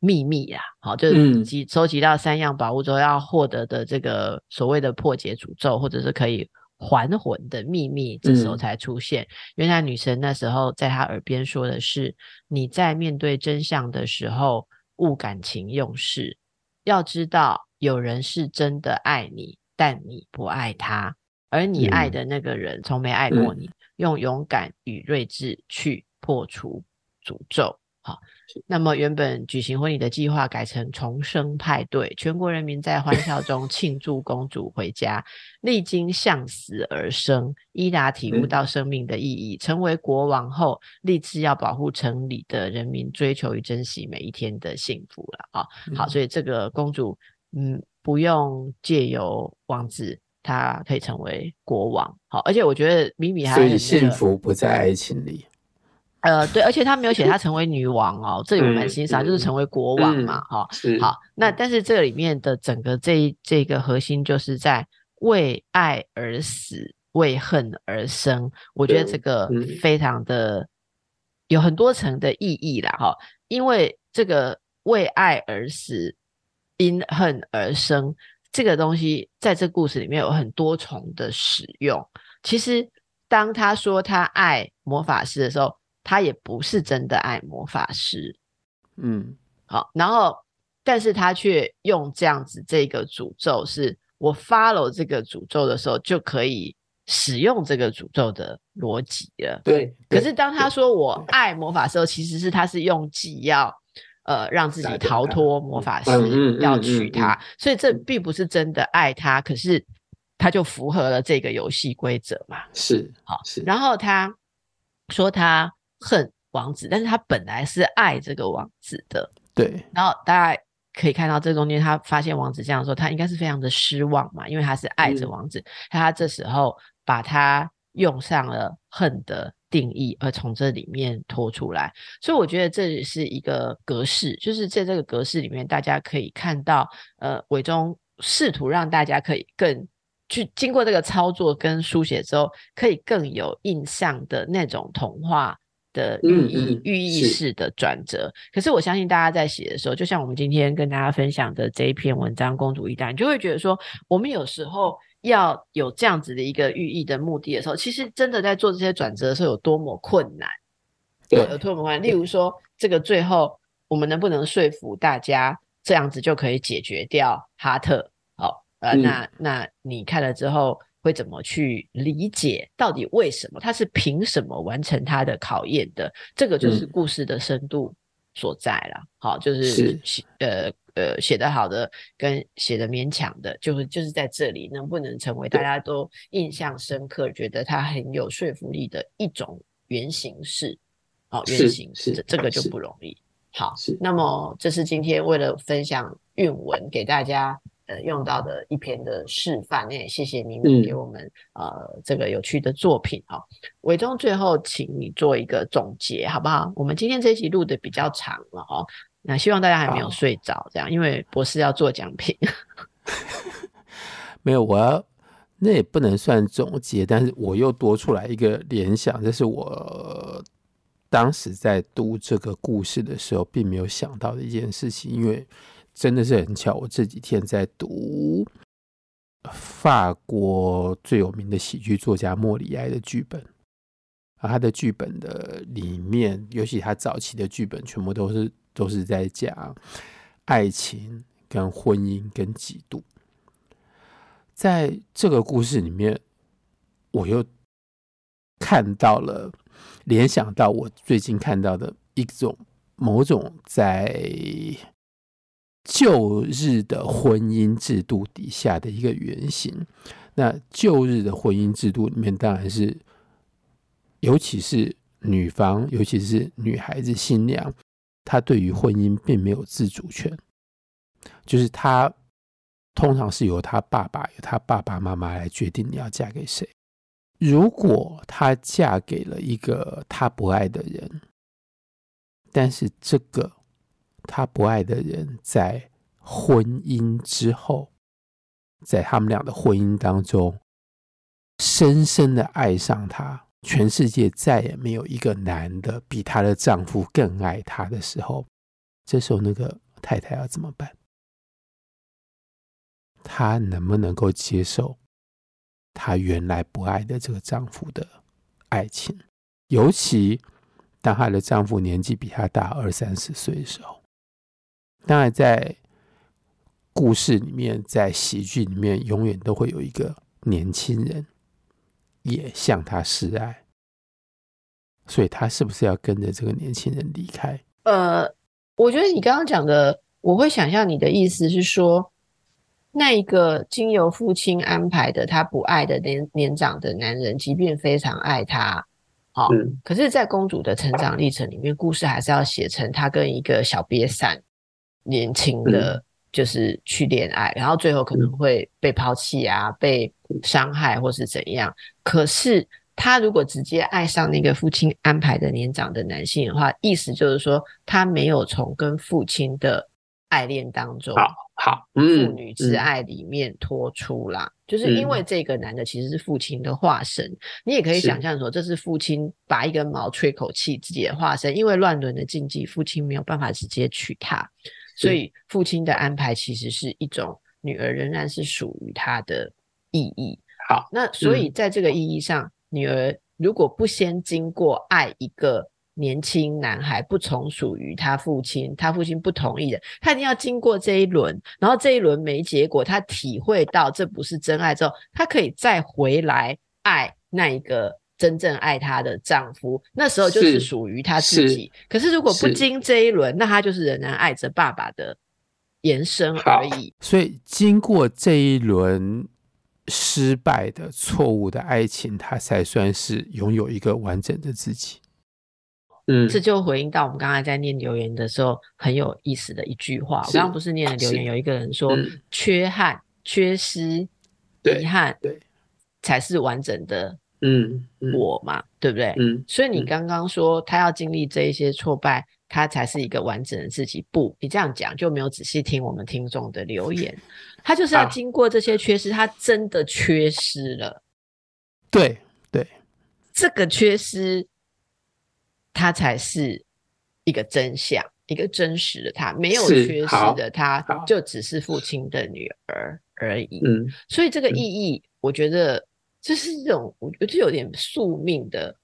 秘密呀，好，就是集收集到三样宝物之后要获得的这个所谓的破解诅咒，或者是可以还魂的秘密，这时候才出现。嗯、原来女神那时候在他耳边说的是：你在面对真相的时候，勿感情用事。要知道，有人是真的爱你，但你不爱他，而你爱的那个人从没爱过你。嗯、用勇敢与睿智去破除诅咒。好。那么原本举行婚礼的计划改成重生派对，全国人民在欢笑中庆祝公主回家。历经向死而生，伊达体悟到生命的意义，成为国王后，立志要保护城里的人民，追求与珍惜每一天的幸福了啊！好，所以这个公主，嗯，不用借由王子，她可以成为国王。好，而且我觉得米米还、所以幸福不在爱情里。呃，对，而且他没有写她成为女王哦，这里我蛮欣赏，就是成为国王嘛，哈、嗯嗯哦。好，那但是这里面的整个这一这个核心就是在为爱而死，为恨而生。我觉得这个非常的有很多层的意义啦，哈、哦。因为这个为爱而死，因恨而生这个东西，在这故事里面有很多重的使用。其实当他说他爱魔法师的时候，他也不是真的爱魔法师，嗯，好，然后，但是他却用这样子这个诅咒，是我 follow 这个诅咒的时候就可以使用这个诅咒的逻辑了。对，可是当他说我爱魔法师，其实是他是用计要呃让自己逃脱魔法师，要娶她，所以这并不是真的爱他，可是他就符合了这个游戏规则嘛。是，好，是，然后他说他。恨王子，但是他本来是爱这个王子的。对，然后大家可以看到这中间，他发现王子这样说，他应该是非常的失望嘛，因为他是爱着王子，嗯、他这时候把他用上了恨的定义，而从这里面拖出来，所以我觉得这也是一个格式，就是在这个格式里面，大家可以看到，呃，伟忠试图让大家可以更去经过这个操作跟书写之后，可以更有印象的那种童话。的寓意寓意式的转折，可是我相信大家在写的时候，就像我们今天跟大家分享的这一篇文章《公主一代》，你就会觉得说，我们有时候要有这样子的一个寓意的目的的时候，其实真的在做这些转折的时候有多么困难，对，有多么困难。例如说，这个最后我们能不能说服大家这样子就可以解决掉哈特？好，呃，那那你看了之后。会怎么去理解？到底为什么他是凭什么完成他的考验的？这个就是故事的深度所在了。嗯、好，就是写呃呃写得好的跟写的勉强的，就是就是在这里能不能成为大家都印象深刻，觉得他很有说服力的一种原型式。好，原型式这这个就不容易。好，那么这是今天为了分享韵文给大家。呃，用到的一篇的示范，那也谢谢你们给我们、嗯、呃这个有趣的作品哈。伟忠最后，请你做一个总结好不好？我们今天这一集录的比较长了哈，那希望大家还没有睡着，这样，因为博士要做奖品。没有，我要那也不能算总结，但是我又多出来一个联想，这是我当时在读这个故事的时候，并没有想到的一件事情，因为。真的是很巧，我这几天在读法国最有名的喜剧作家莫里埃的剧本。啊，他的剧本的里面，尤其他早期的剧本，全部都是都是在讲爱情、跟婚姻、跟嫉妒。在这个故事里面，我又看到了，联想到我最近看到的一种某种在旧日的婚姻制度底下的一个原型。那旧日的婚姻制度里面，当然是。尤其是女方，尤其是女孩子新娘，她对于婚姻并没有自主权，就是她通常是由她爸爸、由她爸爸妈妈来决定你要嫁给谁。如果她嫁给了一个她不爱的人，但是这个她不爱的人在婚姻之后，在他们俩的婚姻当中，深深的爱上她。全世界再也没有一个男的比她的丈夫更爱她的时候，这时候那个太太要怎么办？她能不能够接受她原来不爱的这个丈夫的爱情？尤其当她的丈夫年纪比她大二三十岁的时候，当然在故事里面，在喜剧里面，永远都会有一个年轻人。也向他示爱，所以他是不是要跟着这个年轻人离开？呃，我觉得你刚刚讲的，我会想象你的意思是说，那一个经由父亲安排的他不爱的年年长的男人，即便非常爱他，好、可是，在公主的成长历程里面，故事还是要写成她跟一个小瘪三年轻的。嗯就是去恋爱，然后最后可能会被抛弃啊，被伤害或是怎样。可是他如果直接爱上那个父亲安排的年长的男性的话，意思就是说他没有从跟父亲的爱恋当中，好，好，父女之爱里面脱出啦。就是因为这个男的其实是父亲的化身，你也可以想象说，这是父亲拔一根毛吹口气自己的化身。因为乱伦的禁忌，父亲没有办法直接娶她。所以父亲的安排其实是一种女儿仍然是属于他的意义。好，那所以在这个意义上，嗯、女儿如果不先经过爱一个年轻男孩，不从属于他父亲，他父亲不同意的，他一定要经过这一轮，然后这一轮没结果，他体会到这不是真爱之后，他可以再回来爱那一个。真正爱她的丈夫，那时候就是属于她自己。是，可是如果不经这一轮，那她就是仍然爱着爸爸的延伸而已。所以经过这一轮失败的、错误的爱情，她才算是拥有一个完整的自己。嗯，这就回应到我们刚才在念留言的时候很有意思的一句话。我刚刚不是念了留言，有一个人说：“嗯、缺憾、缺失、遗憾，对，才是完整的。”嗯，嗯我嘛，对不对？嗯，所以你刚刚说他要经历这一些挫败，他才是一个完整的自己。不，你这样讲就没有仔细听我们听众的留言。他就是要经过这些缺失，啊、他真的缺失了。对对，对这个缺失，他才是一个真相，一个真实的他。没有缺失的他，就只是父亲的女儿而已。嗯，所以这个意义，我觉得。就是一种，我觉得就有点宿命的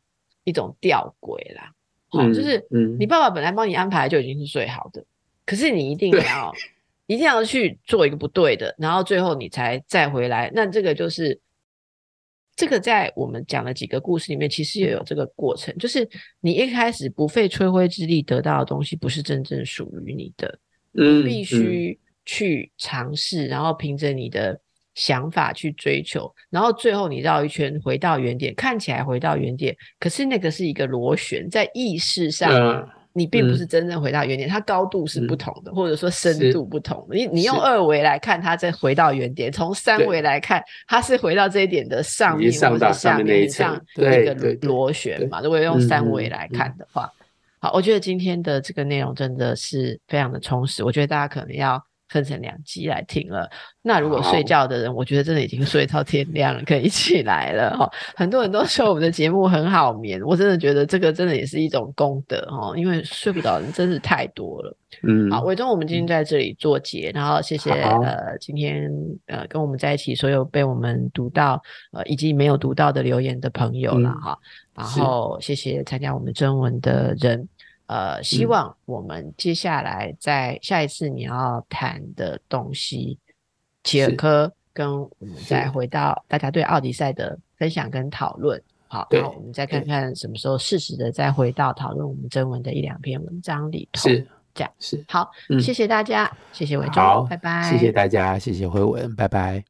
一种吊诡啦。好、嗯，就是你爸爸本来帮你安排就已经是最好的，嗯、可是你一定要一定要去做一个不对的，然后最后你才再回来。那这个就是这个在我们讲的几个故事里面，其实也有这个过程，就是你一开始不费吹灰之力得到的东西，不是真正属于你的，嗯，你必须去尝试，然后凭着你的。想法去追求，然后最后你绕一圈回到原点，看起来回到原点，可是那个是一个螺旋，在意识上，嗯、你并不是真正回到原点，嗯、它高度是不同的，嗯、或者说深度不同的。你你用二维来看，它再回到原点；从三维来看，它是回到这一点的上面或者下面，像一个螺旋嘛。如果用三维来看的话，好，我觉得今天的这个内容真的是非常的充实，我觉得大家可能要。分成两集来听了。那如果睡觉的人，我觉得真的已经睡到天亮了，可以 起来了哈。很多人都说我们的节目很好眠，我真的觉得这个真的也是一种功德哈，因为睡不着的人真是太多了。嗯，好，伟忠，我们今天在这里做结，然后谢谢呃，今天呃跟我们在一起所有被我们读到呃以及没有读到的留言的朋友了哈。然后谢谢参加我们征文的人。呃，希望我们接下来在下一次你要谈的东西，企尔科跟我们再回到大家对奥迪赛的分享跟讨论，好，然后我们再看看什么时候适时的再回到讨论我们征文的一两篇文章里头，是这样，是。好，嗯，谢谢大家，谢谢伟忠，拜拜，谢谢大家，谢谢慧文，拜拜。